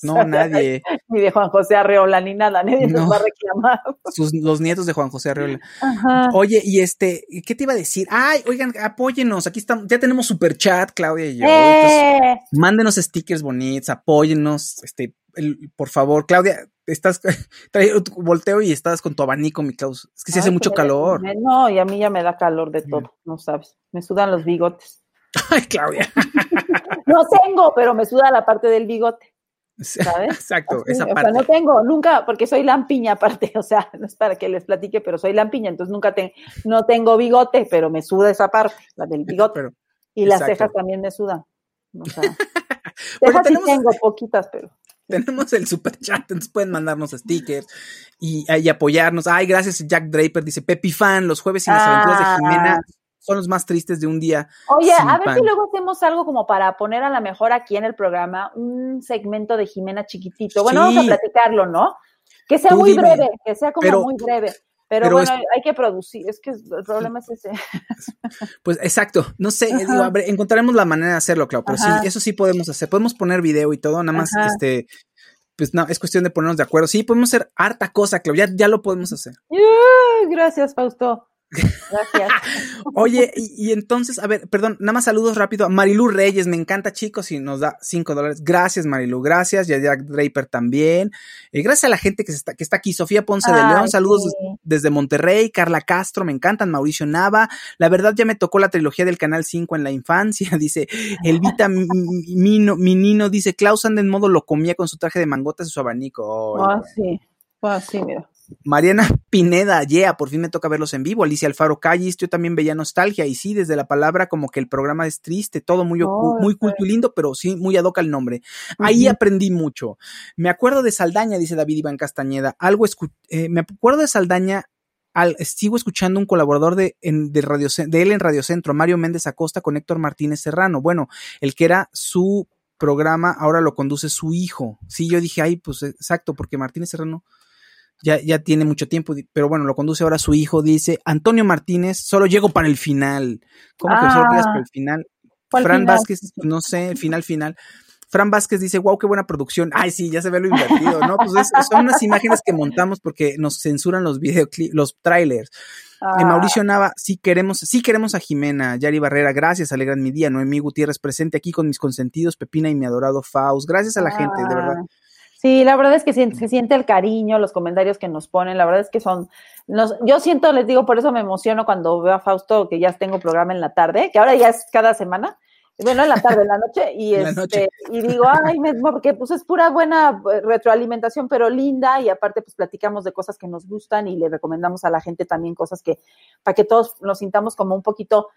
No, O sea, nadie. Ni de Juan José Arreola, ni nada, nadie No. nos va a reclamar. Sus, los nietos de Juan José Arreola. Ajá. Oye, y este, ¿qué te iba a decir? Ay, oigan, apóyennos, aquí estamos, ya tenemos super chat, Claudia y yo. entonces, ¡Eh! Mándenos stickers bonitos, apóyennos, este, el- por favor, Claudia, estás, trae tu volteo y estás con tu abanico, mi Klaus. Es que se hace mucho calor. me- no, y a mí ya me da calor de todo, no sabes. Me sudan los bigotes. Ay, Claudia. No tengo, pero me suda la parte del bigote, ¿sabes? Exacto, Así, esa o sea, parte. no tengo, nunca, porque soy lampiña aparte, o sea, no es para que les platique, pero soy lampiña, entonces nunca tengo, no tengo bigote, pero me suda esa parte, la del bigote. Pero, y las exacto. cejas también me sudan. O sea, sí tengo poquitas, pero. Tenemos el super chat, entonces pueden mandarnos stickers y, y apoyarnos. Ay, gracias, Jack Draper, dice Pepi Fan, los jueves sin las aventuras de Ah. Jimena son los más tristes de un día. Oye, a ver pan. si luego hacemos algo como para poner a lo mejor aquí en el programa un segmento de Jimena chiquitito. Bueno, Sí. vamos a platicarlo, ¿no? Que sea Tú muy dime. breve, que sea como Pero- muy breve. Pero, bueno, hay que producir, es que el problema es ese. Pues exacto, no sé, encontraremos la manera de hacerlo, claro, pero sí, eso sí podemos hacer, podemos poner video y todo, nada más, este, pues no, es cuestión de ponernos de acuerdo. Sí, podemos hacer harta cosa, Claudia, ya, ya lo podemos hacer. gracias, Fausto. Gracias. Oye, y, entonces, a ver, perdón, nada más saludos rápido a Marilu Reyes, me encanta chicos y nos da cinco dólares. Gracias Marilu, gracias. Y a Jack Draper también. Eh, gracias a la gente que, está, que está aquí. Sofía Ponce de León, saludos desde Monterrey. Carla Castro, me encantan. Mauricio Nava. La verdad ya me tocó la trilogía del Canal 5 en la infancia. Dice, Elvita Minino, dice, Klaus anda en modo lo comía con su traje de mangotas y su abanico. ah, sí. Ah, sí, mira. Mariana Pineda, yeah, por fin me toca verlos en vivo. Alicia Alfaro Callis, yo también veía nostalgia. Y sí, desde la palabra, como que el programa es triste, todo muy, muy culto y lindo, pero sí, muy adoca el nombre. Ahí aprendí mucho. Me acuerdo de Saldaña, dice David Iván Castañeda. Algo eh, me acuerdo de Saldaña. Al, sigo escuchando un colaborador de, de, radio, de él en Radio Centro, Mario Méndez Acosta con Héctor Martínez Serrano. Bueno, el que era su programa, ahora lo conduce su hijo. Sí, yo dije, ay, pues exacto, porque Martínez Serrano ya, ya tiene mucho tiempo, pero bueno, lo conduce ahora su hijo, dice, Antonio Martínez, solo llego para el final. ¿Cómo que solo llegas para el ah. final? Fran Vázquez, no sé, final, final. Fran Vázquez dice, wow, qué buena producción. Ay, sí, ya se ve lo invertido, ¿no? Pues son unas imágenes que montamos porque nos censuran los videoclips, los trailers. Ah. Mauricio Nava, sí queremos, sí queremos a Jimena, Yari Barrera, gracias, alegran mi día. Noemí Gutiérrez presente aquí con mis consentidos, Pepina y mi adorado Faust. Gracias a la gente, de verdad. Sí, la verdad es que se, siente el cariño, los comentarios que nos ponen, la verdad es que son, yo siento, les digo, por eso me emociono cuando veo a Fausto, que ya tengo programa en la tarde, que ahora ya es cada semana, bueno, en la tarde, en la noche, y, este, y digo, ay, mismo, porque pues es pura buena eh, retroalimentación, pero linda, y aparte pues platicamos de cosas que nos gustan y le recomendamos a la gente también cosas que, para que todos nos sintamos como un poquito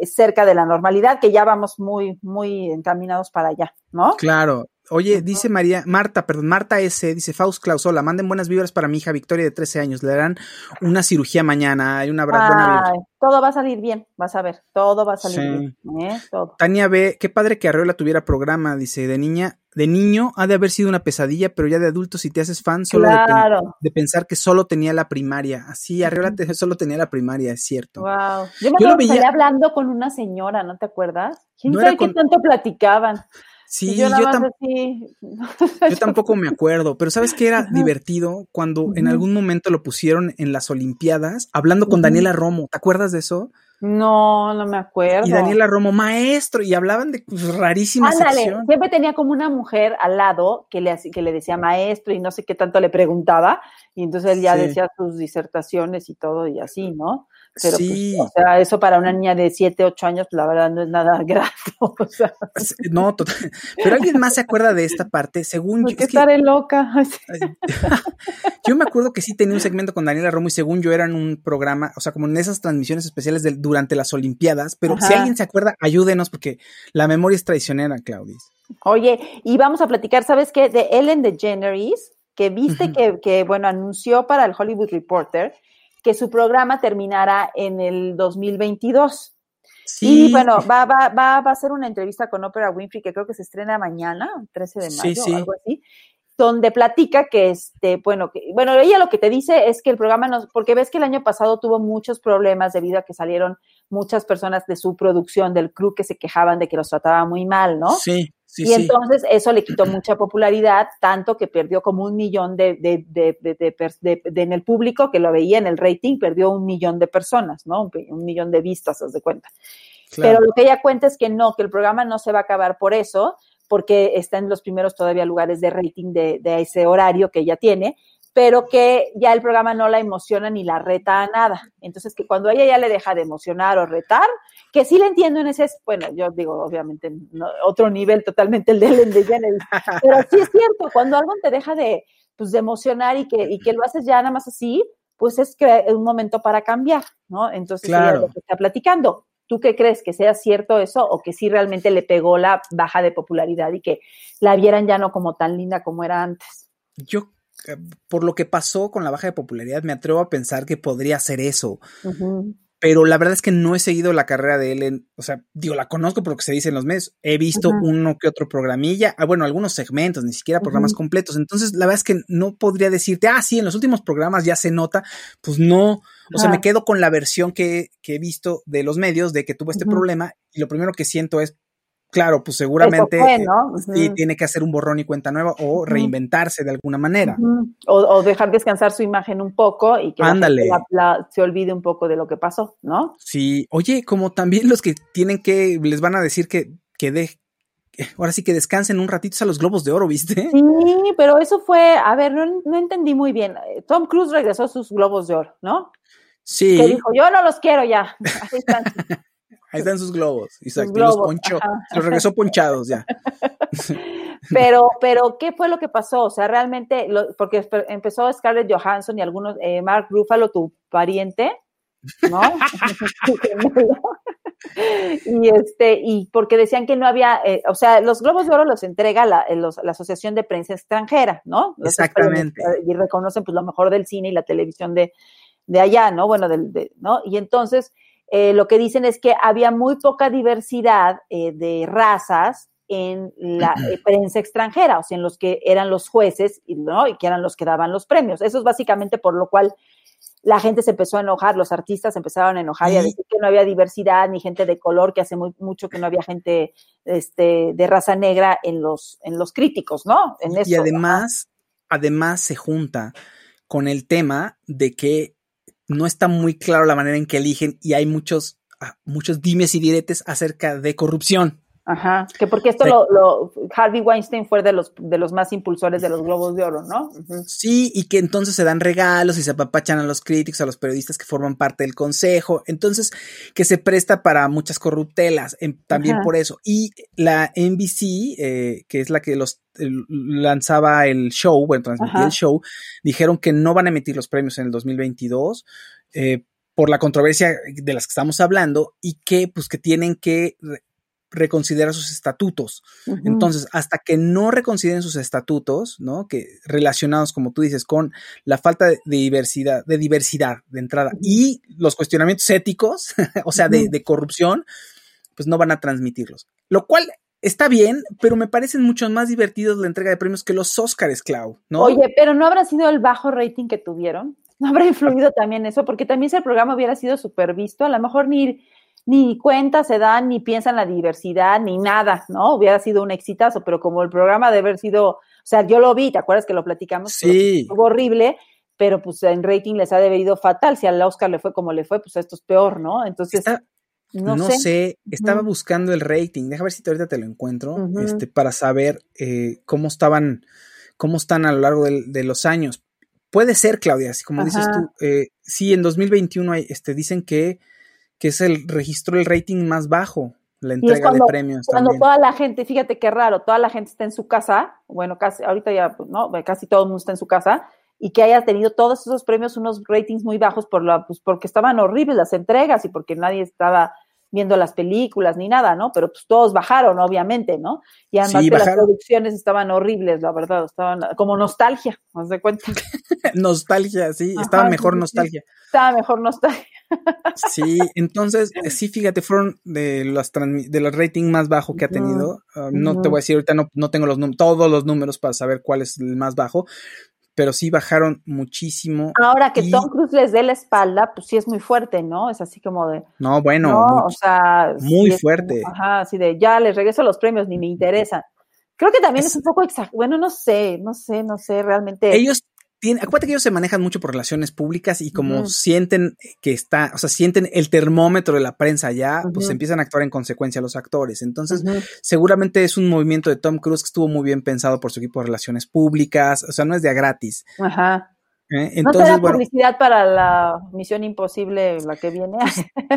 eh, cerca de la normalidad, que ya vamos muy, muy encaminados para allá, ¿no? Claro, Oye, dice María, Marta, perdón, Marta S, dice Faust Clausola, manden buenas vibras para mi hija Victoria de 13 años, le darán una cirugía mañana, hay una buena Todo va a salir bien, vas a ver, todo va a salir bien. ¿eh? Tania B, qué padre que Arreola tuviera programa, dice, de niña, de niño ha de haber sido una pesadilla, pero ya de adulto si te haces fan solo de, pensar que solo tenía la primaria, así Arreola solo tenía la primaria, es cierto. Wow. Yo me acuerdo veía... hablando con una señora, ¿no te acuerdas? ¿Quién sabe qué tanto platicaban? Sí, yo, yo, tampoco me acuerdo, pero ¿sabes qué era divertido? Cuando en algún momento lo pusieron en las Olimpiadas, hablando con Daniela Romo, ¿te acuerdas de eso? No, no me acuerdo. Y Daniela Romo, maestro, y hablaban de pues, rarísimas Ándale, siempre tenía como una mujer al lado que le, que le decía maestro y no sé qué tanto le preguntaba, y entonces él ya decía sus disertaciones y todo y así, ¿no? Pero, pues, sí. o sea, eso para una niña de 7, 8 años, la verdad no es nada grato. No, total. Pero alguien más se acuerda de esta parte, según yo. que estaré loca. yo me acuerdo que sí tenía un segmento con Daniela Romo y según yo eran un programa, o sea, como en esas transmisiones especiales durante las Olimpiadas, pero si alguien se acuerda, ayúdenos porque la memoria es traicionera, Claudis. Oye, y vamos a platicar, ¿sabes qué? De Ellen DeGeneres, que viste que, que, bueno, anunció para el Hollywood Reporter que su programa terminara en el 2022. Sí. Y bueno, va, va, va, va a hacer una entrevista con Oprah Winfrey que creo que se estrena mañana, 13 de mayo, o algo así, donde platica que, este, bueno, que, bueno, ella lo que te dice es que el programa no, porque ves que el año pasado tuvo muchos problemas debido a que salieron muchas personas de su producción, del crew, que se quejaban de que los trataba muy mal, ¿no? Sí y entonces eso le quitó mucha popularidad, tanto que perdió como un millón de, de, de, en el público que lo veía en el rating, perdió un millón de personas, ¿no? Un, millón de vistas, haz de cuenta. Pero lo que ella cuenta es que no, que el programa no se va a acabar por eso, porque está en los primeros todavía lugares de rating de, de ese horario que ella tiene, pero que ya el programa no la emociona ni la reta a nada. Entonces, que cuando ella ya le deja de emocionar o retar, que sí le entiendo en ese, bueno, yo digo, obviamente, otro nivel totalmente el de Ellen DeGeneres, pero sí es cierto, cuando algo te deja de, pues, de emocionar y que, y que lo haces ya nada más así, pues es que un momento para cambiar, ¿no? Entonces, claro. es lo que está platicando. ¿Tú qué crees? ¿Que sea cierto eso o que sí realmente le pegó la baja de popularidad y que la vieran ya no como tan linda como era antes? Yo por lo que pasó con la baja de popularidad, me atrevo a pensar que podría ser eso. pero la verdad es que no he seguido la carrera de él. En, o sea, digo, la conozco por lo que se dice en los medios. He visto uno que otro programilla, ah, bueno, algunos segmentos, ni siquiera programas completos. Entonces, la verdad es que no podría decirte, ah, sí, en los últimos programas ya se nota. Pues no, o sea, me quedo con la versión que, que, he visto de los medios de que tuvo este problema y lo primero que siento es, claro, pues seguramente sí, tiene que hacer un borrón y cuenta nueva o reinventarse de alguna manera. o, dejar descansar su imagen un poco y que se olvide un poco de lo que pasó, ¿no? Sí, oye, como también los que tienen que, les van a decir que, que de, ahora sí que descansen un ratito a los globos de oro, ¿viste? Sí, pero eso fue, a ver, no, no entendí muy bien. Tom Cruise regresó a sus globos de oro, ¿no? Sí. Que dijo, yo no los quiero ya. Están. Ahí están sus globos. Exacto. los ponchó. Los regresó ponchados ya. Pero, pero, ¿qué fue lo que pasó? O sea, realmente, porque empezó Scarlett Johansson y algunos, eh, Mark Ruffalo, tu pariente, ¿no? y este, y porque decían que no había, eh, o sea, los Globos de Oro los entrega la, eh, la Asociación de Prensa Extranjera, ¿no? Exactamente. y reconocen pues lo mejor del cine y la televisión de, de allá, ¿no? Bueno, del, de, ¿no? Y entonces eh, lo que dicen es que había muy poca diversidad eh, de razas en la eh, prensa extranjera, o sea, en los que eran los jueces, ¿no? Y que eran los que daban los premios. Eso es básicamente por lo cual la gente se empezó a enojar, los artistas empezaron a enojar y a decir que no había diversidad ni gente de color, que hace muy, mucho que no había gente este, de raza negra en los, en los críticos, ¿no? En y además, además se junta con el tema de que no está muy claro la manera en que eligen y hay muchos, ah, muchos dimes y diretes acerca de corrupción. Ajá, que porque esto lo, Harvey Weinstein fue de los, de los más impulsores de los Globos de Oro, ¿no? Sí, y que entonces se dan regalos y se apapachan a los críticos, a los periodistas que forman parte del consejo, entonces que se presta para muchas corruptelas, también por eso. Y la NBC, eh, que es la que los lanzaba el show, bueno, transmitía el show, dijeron que no van a emitir los premios en el 2022. Eh, por la controversia de las que estamos hablando y que pues que tienen que reconsidera sus estatutos. Entonces, hasta que no reconsideren sus estatutos, ¿no? Que relacionados, como tú dices, con la falta de diversidad, de diversidad de entrada y los cuestionamientos éticos, o sea, de, de, corrupción, pues no van a transmitirlos. Lo cual está bien, pero me parecen mucho más divertidos la entrega de premios que los Oscars, Clau, ¿no? Oye, pero ¿no habrá sido el bajo rating que tuvieron? ¿No habrá influido también eso? Porque también si el programa hubiera sido súper visto, a lo mejor ni ni cuenta se dan, ni piensan la diversidad, ni nada, ¿no? Hubiera sido un exitazo, pero como el programa debe haber sido, o sea, yo lo vi, ¿te acuerdas que lo platicamos? Sí. Fue horrible, pero pues en rating les ha debido fatal. Si al Oscar le fue como le fue, pues esto es peor, ¿no? Entonces. no, sé. estaba buscando el rating. Deja ver si ahorita te lo encuentro, este, para saber eh, cómo estaban, cómo están a lo largo de, los años. Puede ser, Claudia, así como dices tú. Eh, sí, en 2021 hay, este, dicen que que es el registro el rating más bajo, la entrega de premios. Cuando toda la gente, fíjate qué raro, toda la gente está en su casa, bueno, casi, ahorita ya, pues, ¿no? Casi todo el mundo está en su casa, y que haya tenido todos esos premios unos ratings muy bajos por la, pues porque estaban horribles las entregas y porque nadie estaba viendo las películas ni nada, ¿no? Pero pues todos bajaron, obviamente, ¿no? Y además que las producciones estaban horribles, la verdad, estaban como nostalgia, ¿os de cuenta? nostalgia, sí, estaba mejor nostalgia. estaba mejor nostalgia. sí, entonces, sí, fíjate, fueron de las de los rating más bajo que ha tenido. Ah, no te voy a decir ahorita, no, no tengo los todos los números para saber cuál es el más bajo, pero sí bajaron muchísimo. Ahora que Tom Cruise les dé la espalda, pues sí es muy fuerte, ¿no? Es así como de. No, bueno. No, o sea. Muy fuerte. ajá, así de ya les regreso los premios, ni me interesan. Creo que también es, es un poco exacto. Bueno, no sé, no sé, no sé, realmente. Ellos acuérdate que ellos se manejan mucho por relaciones públicas y como sienten que está, o sea, sienten el termómetro de la prensa ya, pues empiezan a actuar en consecuencia los actores. Entonces, seguramente es un movimiento de Tom Cruise que estuvo muy bien pensado por su equipo de relaciones públicas, o sea, no es de a gratis. Ajá. ¿Eh? Entonces, ¿No publicidad para la Misión Imposible, la que viene?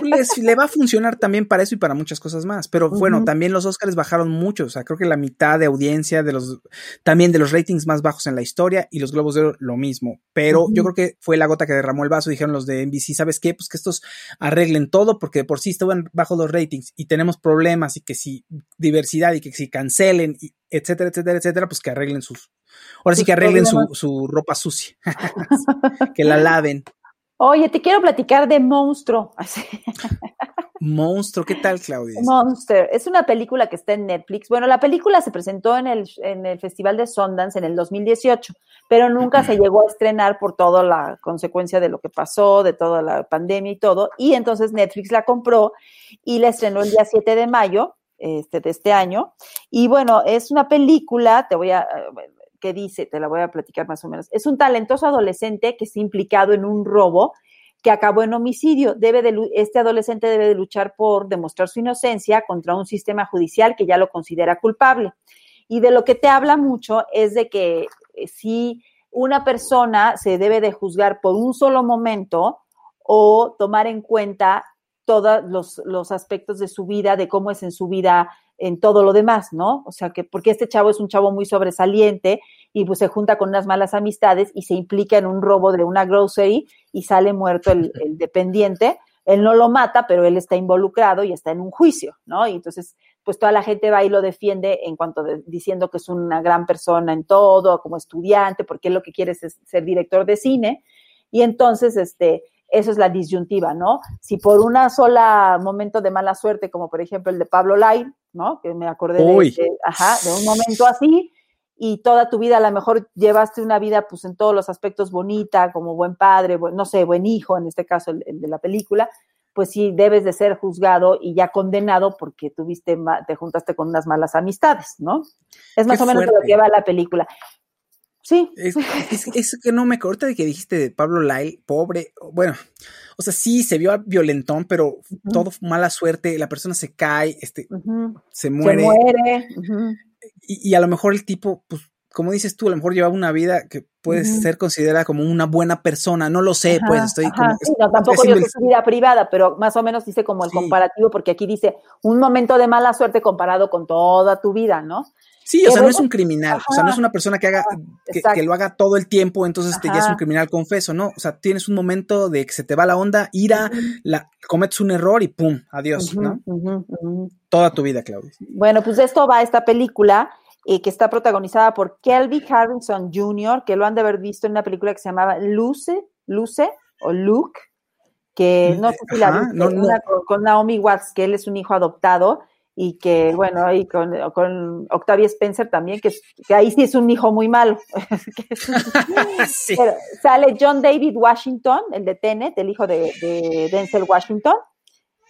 Pues, le va a funcionar también para eso y para muchas cosas más. Pero bueno, también los Oscars bajaron mucho. O sea, creo que la mitad de audiencia de los, también de los ratings más bajos en la historia y los Globos de Oro lo mismo. Pero yo creo que fue la gota que derramó el vaso. Dijeron los de NBC, ¿sabes qué? Pues que estos arreglen todo porque de por sí estaban bajo los ratings y tenemos problemas y que si diversidad y que si cancelen, y etcétera, etcétera, etcétera, pues que arreglen sus, Ahora sí que arreglen su, ropa sucia, que la laven. Oye, te quiero platicar de Monstruo. Monstruo, ¿qué tal, Claudia? Monster, es una película que está en Netflix. Bueno, la película se presentó en el, en el Festival de Sundance en el 2018, pero nunca se llegó a estrenar por toda la consecuencia de lo que pasó, de toda la pandemia y todo. Y entonces Netflix la compró y la estrenó el día 7 de mayo este, de este año. Y bueno, es una película, te voy a, ¿qué dice? Te la voy a platicar más o menos. Es un talentoso adolescente que está implicado en un robo que acabó en homicidio. Debe de, este adolescente debe de luchar por demostrar su inocencia contra un sistema judicial que ya lo considera culpable. Y de lo que te habla mucho es de que eh, si una persona se debe de juzgar por un solo momento o tomar en cuenta todos los, los, aspectos de su vida, de cómo es en su vida en todo lo demás, ¿no? O sea, que porque este chavo es un chavo muy sobresaliente y pues se junta con unas malas amistades y se implica en un robo de una grocery y sale muerto el, el dependiente. Él no lo mata, pero él está involucrado y está en un juicio, ¿no? Y entonces, pues toda la gente va y lo defiende en cuanto de, diciendo que es una gran persona en todo, como estudiante, porque él lo que quiere es ser director de cine. Y entonces, este, eso es la disyuntiva, ¿no? Si por una sola momento de mala suerte, como por ejemplo el de Pablo Lai, ¿no? Que me acordé de, de, ajá, de, un momento así, y toda tu vida a lo mejor llevaste una vida pues en todos los aspectos bonita, como buen padre, buen, no sé, buen hijo, en este caso el, el, de la película, pues sí debes de ser juzgado y ya condenado porque tuviste, te juntaste con unas malas amistades, ¿no? Es más Qué o menos lo que va la película. Sí. Es, es, es, que no me ahorita de que dijiste de Pablo Lyle, pobre, bueno, o sea, sí se vio violentón, pero uh -huh. todo mala suerte, la persona se cae, este, uh -huh. se muere. Se muere. Uh -huh. y, y, a lo mejor el tipo, pues, como dices tú, a lo mejor llevaba una vida que puede ser considerada como una buena persona, no lo sé, pues estoy como, sí, no, tampoco yo sé su vida privada, pero más o menos dice como el sí. comparativo, porque aquí dice un momento de mala suerte comparado con toda tu vida, ¿no? Sí, o sea, no es un criminal, Ajá. o sea, no es una persona que haga, que, que, lo haga todo el tiempo, entonces te ya es un criminal confeso, ¿no? O sea, tienes un momento de que se te va la onda, ira, uh -huh. la, cometes un error y pum, adiós, uh -huh, ¿no? Toda tu vida, Claudia. Bueno, pues de esto va esta película, eh, que está protagonizada por Kelby Harrison Jr., que lo han de haber visto en una película que se llamaba Luce, Luce o Luke, que no sé si la viste, no, no. Una, con Naomi Watts, que él es un hijo adoptado, y que bueno, ahí con, con Octavia Spencer también, que, que, ahí sí es un hijo muy malo. sí. Pero sale John David Washington, el de Tenet, el hijo de, de, Denzel Washington,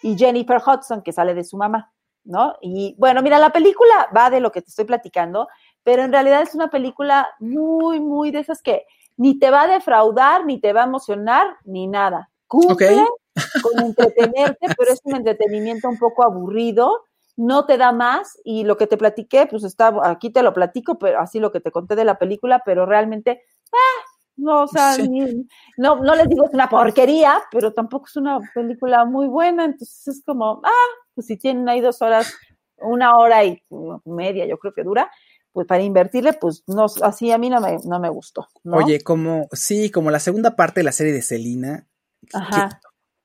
y Jennifer Hudson, que sale de su mamá, ¿no? Y bueno, mira, la película va de lo que te estoy platicando, pero en realidad es una película muy, muy de esas que ni te va a defraudar, ni te va a emocionar, ni nada. Cumple okay. con entretenerte, pero es un entretenimiento un poco aburrido no te da más y lo que te platiqué, pues está, aquí te lo platico, pero así lo que te conté de la película, pero realmente, ah, no, o sea, sí. ni, no, no les digo es una porquería, pero tampoco es una película muy buena, entonces es como, ah, pues si tienen ahí dos horas, una hora y media, yo creo que dura, pues para invertirle, pues no, así a mí no me, no me gustó. ¿no? Oye, como, sí, como la segunda parte de la serie de Selina, que,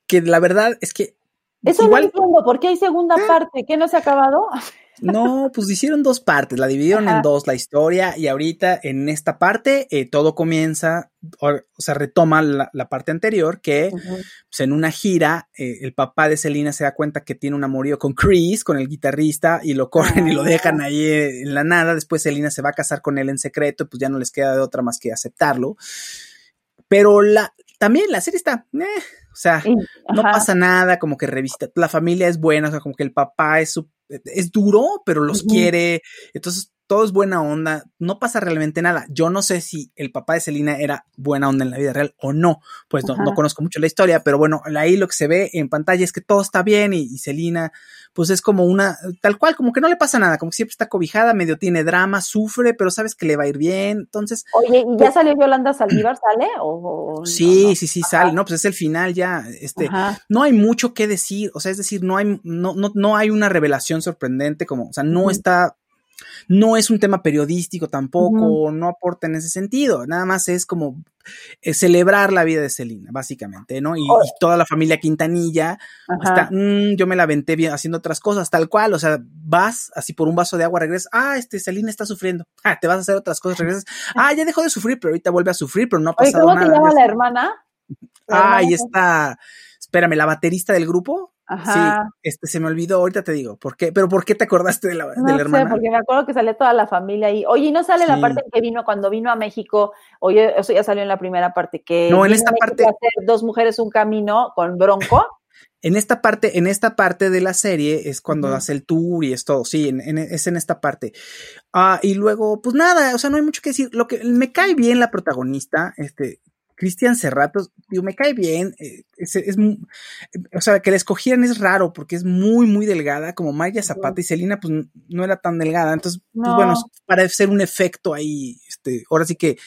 que la verdad es que eso Igual, no entiendo, ¿por qué hay segunda ¿Eh? parte? ¿Qué no se ha acabado? No, pues hicieron dos partes, la dividieron Ajá. en dos la historia y ahorita en esta parte eh, todo comienza, o, o sea, retoma la, la, parte anterior que uh -huh. pues, en una gira eh, el papá de Selena se da cuenta que tiene un amorío con Chris, con el guitarrista, y lo corren ah. y lo dejan ahí en la nada, después Selena se va a casar con él en secreto, pues ya no les queda de otra más que aceptarlo. Pero la, también la serie está, eh, o sea, sí, no pasa nada, como que revista, la familia es buena, o sea, como que el papá es, es duro, pero los uh -huh. quiere, entonces todo es buena onda, no pasa realmente nada. Yo no sé si el papá de Selina era buena onda en la vida real o no, pues no, no, conozco mucho la historia, pero bueno, ahí lo que se ve en pantalla es que todo está bien y, y Selina, pues es como una, tal cual, como que no le pasa nada, como que siempre está cobijada, medio tiene drama, sufre, pero sabes que le va a ir bien, entonces. Oye, ¿y ya pues, salió Yolanda Saldívar, sale? O, o sí, no? sí, sí, sale, no, pues es el final ya, este, Ajá. no hay mucho que decir, o sea, es decir, no hay, no, no, no hay una revelación sorprendente, como, o sea, no está no es un tema periodístico tampoco, uh -huh. no aporta en ese sentido, nada más es como eh, celebrar la vida de Celina, básicamente, ¿no? Y, oh. y toda la familia Quintanilla está, mmm, yo me la aventé bien haciendo otras cosas, tal cual, o sea, vas así por un vaso de agua, regresas, ah, este Celina está sufriendo, ah, te vas a hacer otras cosas, regresas, ah, ya dejó de sufrir, pero ahorita vuelve a sufrir, pero no ha pasado Oye, ¿cómo nada. ¿Cómo se llama la hermana? Ah, y está, espérame, la baterista del grupo. Ajá. Sí, este se me olvidó, ahorita te digo, ¿por qué? Pero ¿por qué te acordaste de la, no de la sé, hermana? porque me acuerdo que sale toda la familia ahí. Oye, ¿y no sale la parte en que vino cuando vino a México? Oye, eso ya salió en la primera parte, que No, en esta parte- a hacer dos mujeres un camino con Bronco. En esta parte, en esta parte de la serie es cuando Ujú. hace el tour y es todo, sí, en- en- es en esta parte. Ah, y luego, pues nada, o sea, no hay mucho que decir. Lo que me cae bien la protagonista, este, Cristian Serratos, digo, me cae bien, eh, es, es mu- o sea, que la escogieran es raro porque es muy, muy delgada, como Maya Zapata y Celina, pues no era tan delgada, entonces, pues No. bueno, para hacer un efecto ahí, este, ahora sí que,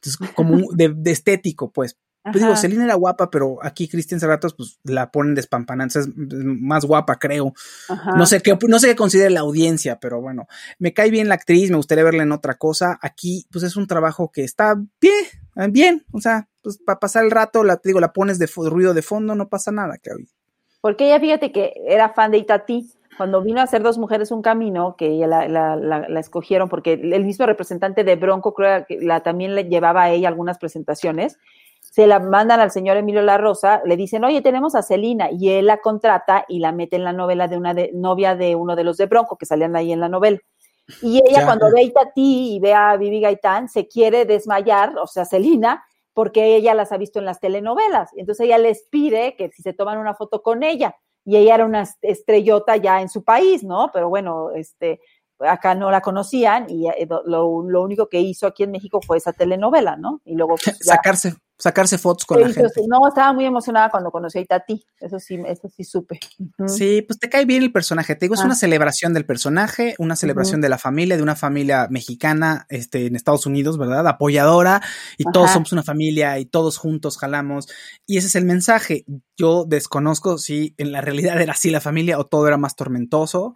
pues, como de estético, pues. Pues digo. Celina era guapa, pero aquí Cristian Serratos, pues la ponen despampanante, es más guapa, creo. Ajá. No sé qué, no sé qué considera la audiencia, pero bueno, me cae bien la actriz, me gustaría verla en otra cosa. Aquí, pues es un trabajo que está bien, bien, o sea, pues para pasar el rato, la, digo, la pones de ruido de fondo, no pasa nada, Claudia. Porque ella, fíjate que era fan de Itatí. Cuando vino a hacer Dos Mujeres un Camino, que ella la, la- la- la escogieron, porque el mismo representante de Bronco, creo que la, también le llevaba a ella algunas presentaciones, se la mandan al señor Emilio La Rosa, le dicen, oye, tenemos a Celina, y él la contrata y la mete en la novela de una de, novia de uno de los de Bronco, que salían ahí en la novela. Y ella Ya. cuando ve a Itatí y ve a Vivi Gaitán, se quiere desmayar, o sea, Celina, porque ella las ha visto en las telenovelas. Entonces ella les pide que si se toman una foto con ella. Y ella era una estrellota ya en su país, ¿no? Pero bueno, este, acá no la conocían y eh, lo, lo único que hizo aquí en México fue esa telenovela, ¿no? Y luego pues, ya- Sacarse, sacarse fotos con la Entonces, gente. No, estaba muy emocionada cuando conocí a Itati. Eso sí, eso sí supe. Sí, pues te cae bien el personaje. Te digo, es Ah. una celebración del personaje, una celebración de la familia, de una familia mexicana este, en Estados Unidos, ¿verdad? Apoyadora, y todos somos una familia y todos juntos jalamos. Y ese es el mensaje. Yo desconozco si en la realidad era así la familia o todo era más tormentoso.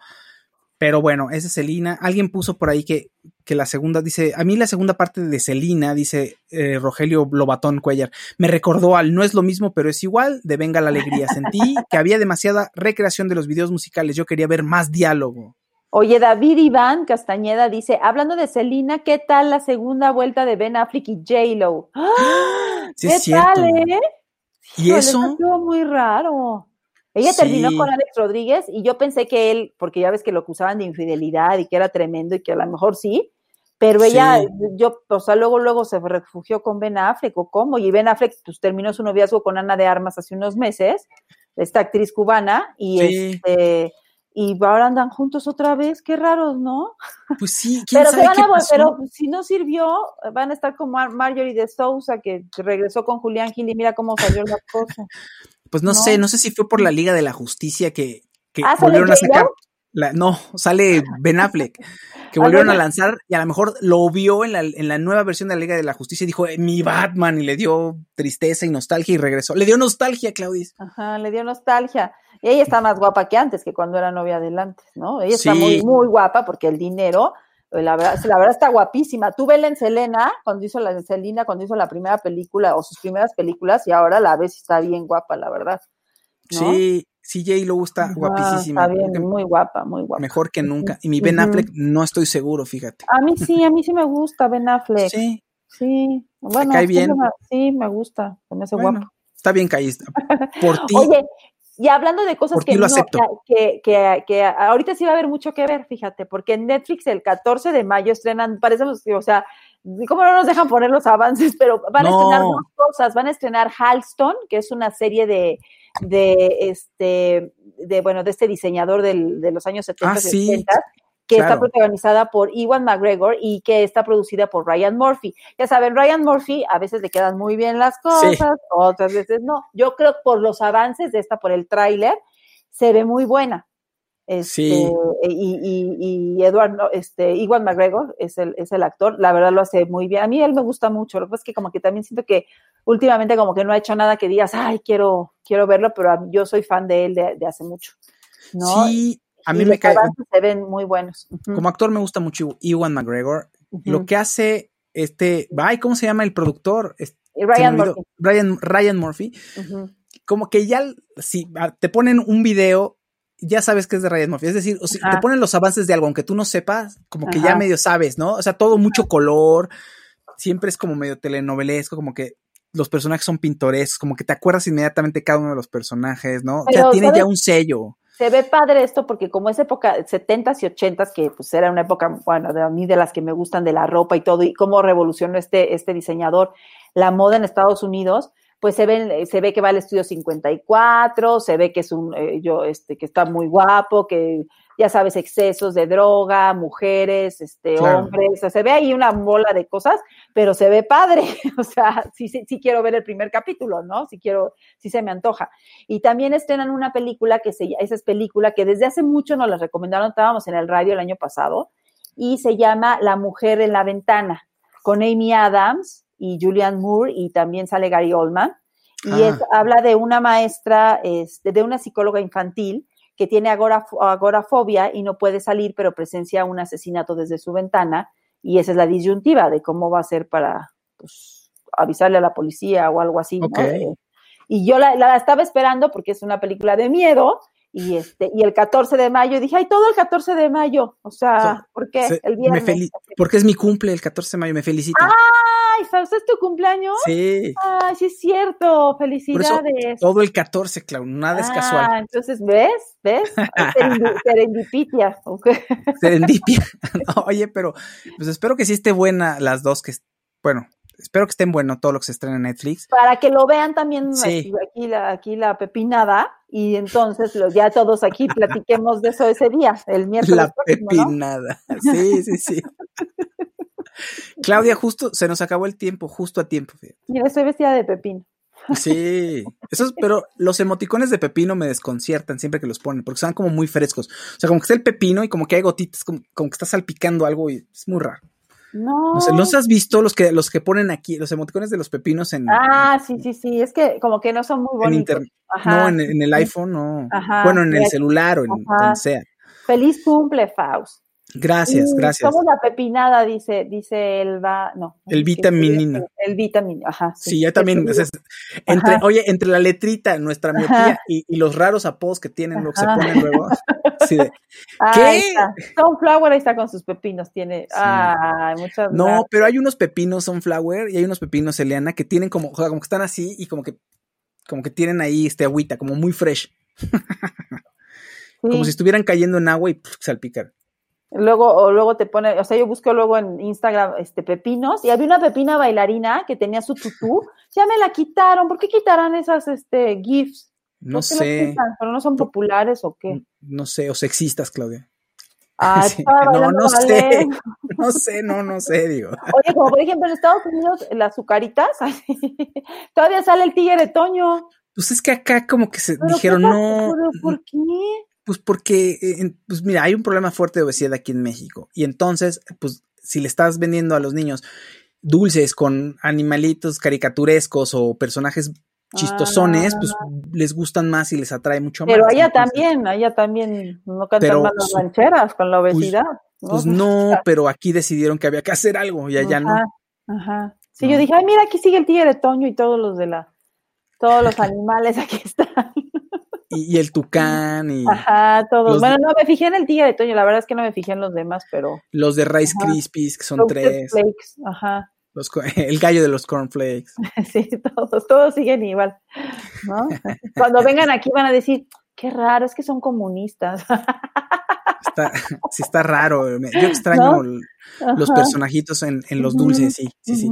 Pero bueno, esa es Celina. Alguien puso por ahí que, que la segunda, dice, a mí la segunda parte de Celina, dice eh, Rogelio Lobatón Cuellar, me recordó al No es lo mismo, pero es igual, de Venga la Alegría. Sentí que había demasiada recreación de los videos musicales. Yo quería ver más diálogo. Oye, David Iván Castañeda dice, hablando de Celina, ¿qué tal la segunda vuelta de Ben Affleck y J-Lo? ¡Ah! Sí, ¿Qué es cierto. tal, eh? ¿Y Híjole, eso? estuvo muy raro. Ella Sí. terminó con Alex Rodríguez y yo pensé que él, porque ya ves que lo acusaban de infidelidad y que era tremendo y que a lo mejor sí, pero ella, Sí. yo, o sea, luego, luego se refugió con Ben Affleck o cómo, y Ben Affleck pues terminó su noviazgo con Ana de Armas hace unos meses, esta actriz cubana, y Sí. este, y ahora andan juntos otra vez, qué raros, ¿no? Pues sí, quién Pero sabe van qué a pasó. pero si no sirvió, van a estar con Mar- Marjorie de Sousa, que regresó con Julián Gil y mira cómo salió la cosa. Pues no, ¿no? sé, no sé si fue por la Liga de la Justicia que, que Ah, ¿sale volvieron a sacar. la- no, sale Ben Affleck, que Ah, volvieron a lanzar y a lo mejor lo vio en la, en la nueva versión de la Liga de la Justicia y dijo, "Eh, mi Batman, y le dio tristeza y nostalgia y regresó. Le dio nostalgia, Claudis. Ajá, le dio nostalgia. Y ella está más guapa que antes, que cuando era novia de antes, ¿no? Ella está muy, muy guapa porque el dinero, la verdad, la verdad está guapísima. Tú vela en Selena, cuando hizo la Selena, cuando hizo la primera película o sus primeras películas, y ahora la ves y está bien guapa, la verdad. ¿no? Sí, sí, J. Lo está Ajá, guapísima. Está bien, muy guapa, muy guapa. Mejor que nunca. Y mi Ben. Affleck no estoy seguro, fíjate. A mí sí, a mí sí me gusta Ben Affleck. Sí, Sí, bueno, cae bien? me- sí, me gusta, se me hace bueno, guapo. está bien, Callis. Por ti. Oye, y hablando de cosas que, no- que, que, que ahorita sí va a haber mucho que ver, fíjate, porque en Netflix el 14 de mayo estrenan, parecemos, o sea, ¿cómo no nos dejan poner los avances? Pero van a estrenar dos cosas, van a estrenar Halston, que es una serie de, de este, de, bueno, de este diseñador del- de los años 70 Ah, y sí, 80, que está protagonizada por Iwan McGregor y que está producida por Ryan Murphy. Ya saben, Ryan Murphy a veces le quedan muy bien las cosas, otras veces no. Yo creo que por los avances de esta, por el tráiler, se ve muy buena. Este, Sí. y, y, y Edward, no, este, Iwan McGregor es el, es el actor, la verdad lo hace muy bien. A mí él me gusta mucho, lo que pasa es que como que también siento que últimamente como que no ha hecho nada que digas, ay, quiero, quiero verlo, pero yo soy fan de él de, de hace mucho. ¿no? Sí, a mí me cae. avances se ven muy buenos. Como actor me gusta mucho Iwan McGregor. Lo que hace este, ay, ¿cómo se llama el productor? Ryan. Murphy. Ryan, Ryan Murphy. Como que ya, si ah, te ponen un video, ya sabes que es de Ryan Murphy. Es decir, o te ponen los avances de algo, aunque tú no sepas, como que ya medio sabes, ¿no? O sea, todo mucho color, siempre es como medio telenovelesco, como que los personajes son pintorescos, como que te acuerdas inmediatamente cada uno de los personajes, ¿no? o sea, tiene ya un sello. Se ve padre esto porque como es época 70s y 80s, que pues era una época, bueno, de a mí de las que me gustan de la ropa y todo, y cómo revolucionó este, este diseñador la moda en Estados Unidos, pues se ve, se ve que va al estudio 54, se ve que es un, eh, yo, este, que está muy guapo, que ya sabes, excesos de droga, mujeres, este, hombres, o sea, se ve ahí una bola de cosas, pero se ve padre, o sea, sí, sí, sí quiero ver el primer capítulo, ¿no? Sí quiero, sí se me antoja. Y también estrenan una película que se, esa es película que desde hace mucho nos la recomendaron, estábamos en el radio el año pasado, y se llama La mujer en la ventana, con Amy Adams y Julianne Moore, y también sale Gary Oldman, y es, ah. habla de una maestra, este, de una psicóloga infantil, que tiene agorafobia y no puede salir, pero presencia un asesinato desde su ventana, y esa es la disyuntiva de cómo va a ser para pues, avisarle a la policía o algo así. Eh, y yo la, la, estaba esperando porque es una película de miedo, y este y el 14 de mayo dije, ay, todo el 14 de mayo, o sea, ¿por qué? el viernes. porque es mi cumple el 14 de mayo, me felicita. Ay, ¿sabes es tu cumpleaños? Sí. Ay, sí es cierto, felicidades. todo el 14, Clau, nada es casual. Ah, entonces, ¿ves? ¿Ves? Serendipia. Serendipia. oye, pero pues espero que sí esté buena las dos que bueno, espero que estén buenos todo lo que se estrena en Netflix. Para que lo vean también aquí, la, aquí la pepinada y entonces ya todos aquí platiquemos de eso ese día, el miércoles. La pepinada, sí, sí, sí. Claudia, justo se nos acabó el tiempo, justo a tiempo. Mira, estoy vestida de pepino. Sí, esos, pero los emoticones de pepino me desconciertan siempre que los ponen, porque son como muy frescos. O sea, como que está el pepino y como que hay gotitas, como, como que está salpicando algo y es muy raro. No. No sé, ¿los has visto los que, los que ponen aquí, los emoticones de los pepinos en. Ah, sí, sí, sí. Es que como que no son muy bonitos. no, en, el iPhone no. Bueno, en el celular o en donde sea. Feliz cumple, Faust. Gracias, gracias. Somos la pepinada, dice, dice Elba, no. El vitaminino. El vitaminino, ajá. Sí, ya también, entre, oye, entre la letrita, nuestra miopía y, y, los raros apodos que tienen, lo que se ponen luego. Sí, de, ¿Qué? Sunflower ahí está con sus pepinos, tiene, ay, muchas No, pero hay unos pepinos Sunflower y hay unos pepinos Eliana que tienen como, como que están así y como que, como que tienen ahí este agüita, como muy fresh. Como si estuvieran cayendo en agua y salpicar. Luego, o luego te pone, o sea, yo busco luego en Instagram este pepinos, y había una pepina bailarina que tenía su tutú, ya me la quitaron, ¿por qué quitarán esas este GIFs? No sé. ¿Pero no son populares o qué? No sé, o sexistas, Claudia. Ah, no, no sé, no sé, no, no sé, digo. Oye, como por ejemplo en Estados Unidos, las azucaritas, todavía sale el tigre de Toño. Pues es que acá como que se dijeron, no. ¿Por qué? Pues porque, eh, pues mira, hay un problema fuerte de obesidad aquí en México. Y entonces, pues si le estás vendiendo a los niños dulces con animalitos caricaturescos o personajes chistosones, pues ah. les gustan más y les atrae mucho más. Pero allá también, allá también no cantan más las rancheras con la pues, obesidad. Pues, ¿no? pero aquí decidieron que había que hacer algo y allá no. Ajá. Sí, yo dije, ay, mira, aquí sigue el tigre de Toño y todos los de la, todos los animales aquí están y, el tucán y... Ajá, todos. Bueno, no, me fijé en el tigre de Toño, la verdad es que no me fijé en los demás, pero... Los de Rice Krispies, que son tres. Flakes, ajá. Los, el gallo de los cornflakes. sí, todos, todos siguen igual, ¿no? Cuando vengan aquí van a decir, qué raro, es que son comunistas. Está, sí está raro. Yo extraño los personajitos en, en los dulces, sí, sí, sí.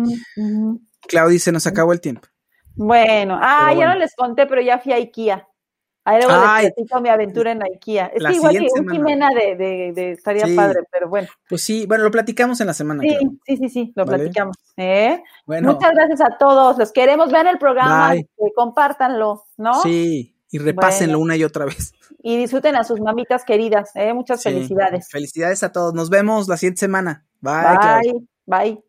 Claudia, se nos acabó el tiempo. Bueno, ah, ya no les conté, pero ya fui a IKEA. Ahí luego Ay, les mi aventura en IKEA. Es que igual que un Jimena de, de, de, estaría padre, pero bueno. Pues sí, bueno, lo platicamos en la semana. Sí, sí, sí, sí, lo platicamos. ¿eh? Bueno. Muchas gracias a todos. Los queremos ver el programa, compártanlo, ¿no? Sí, y repásenlo una y otra vez. Y disfruten a sus mamitas queridas, ¿eh? Muchas felicidades. Felicidades a todos. Nos vemos la siguiente semana. Bye. Bye. Bye.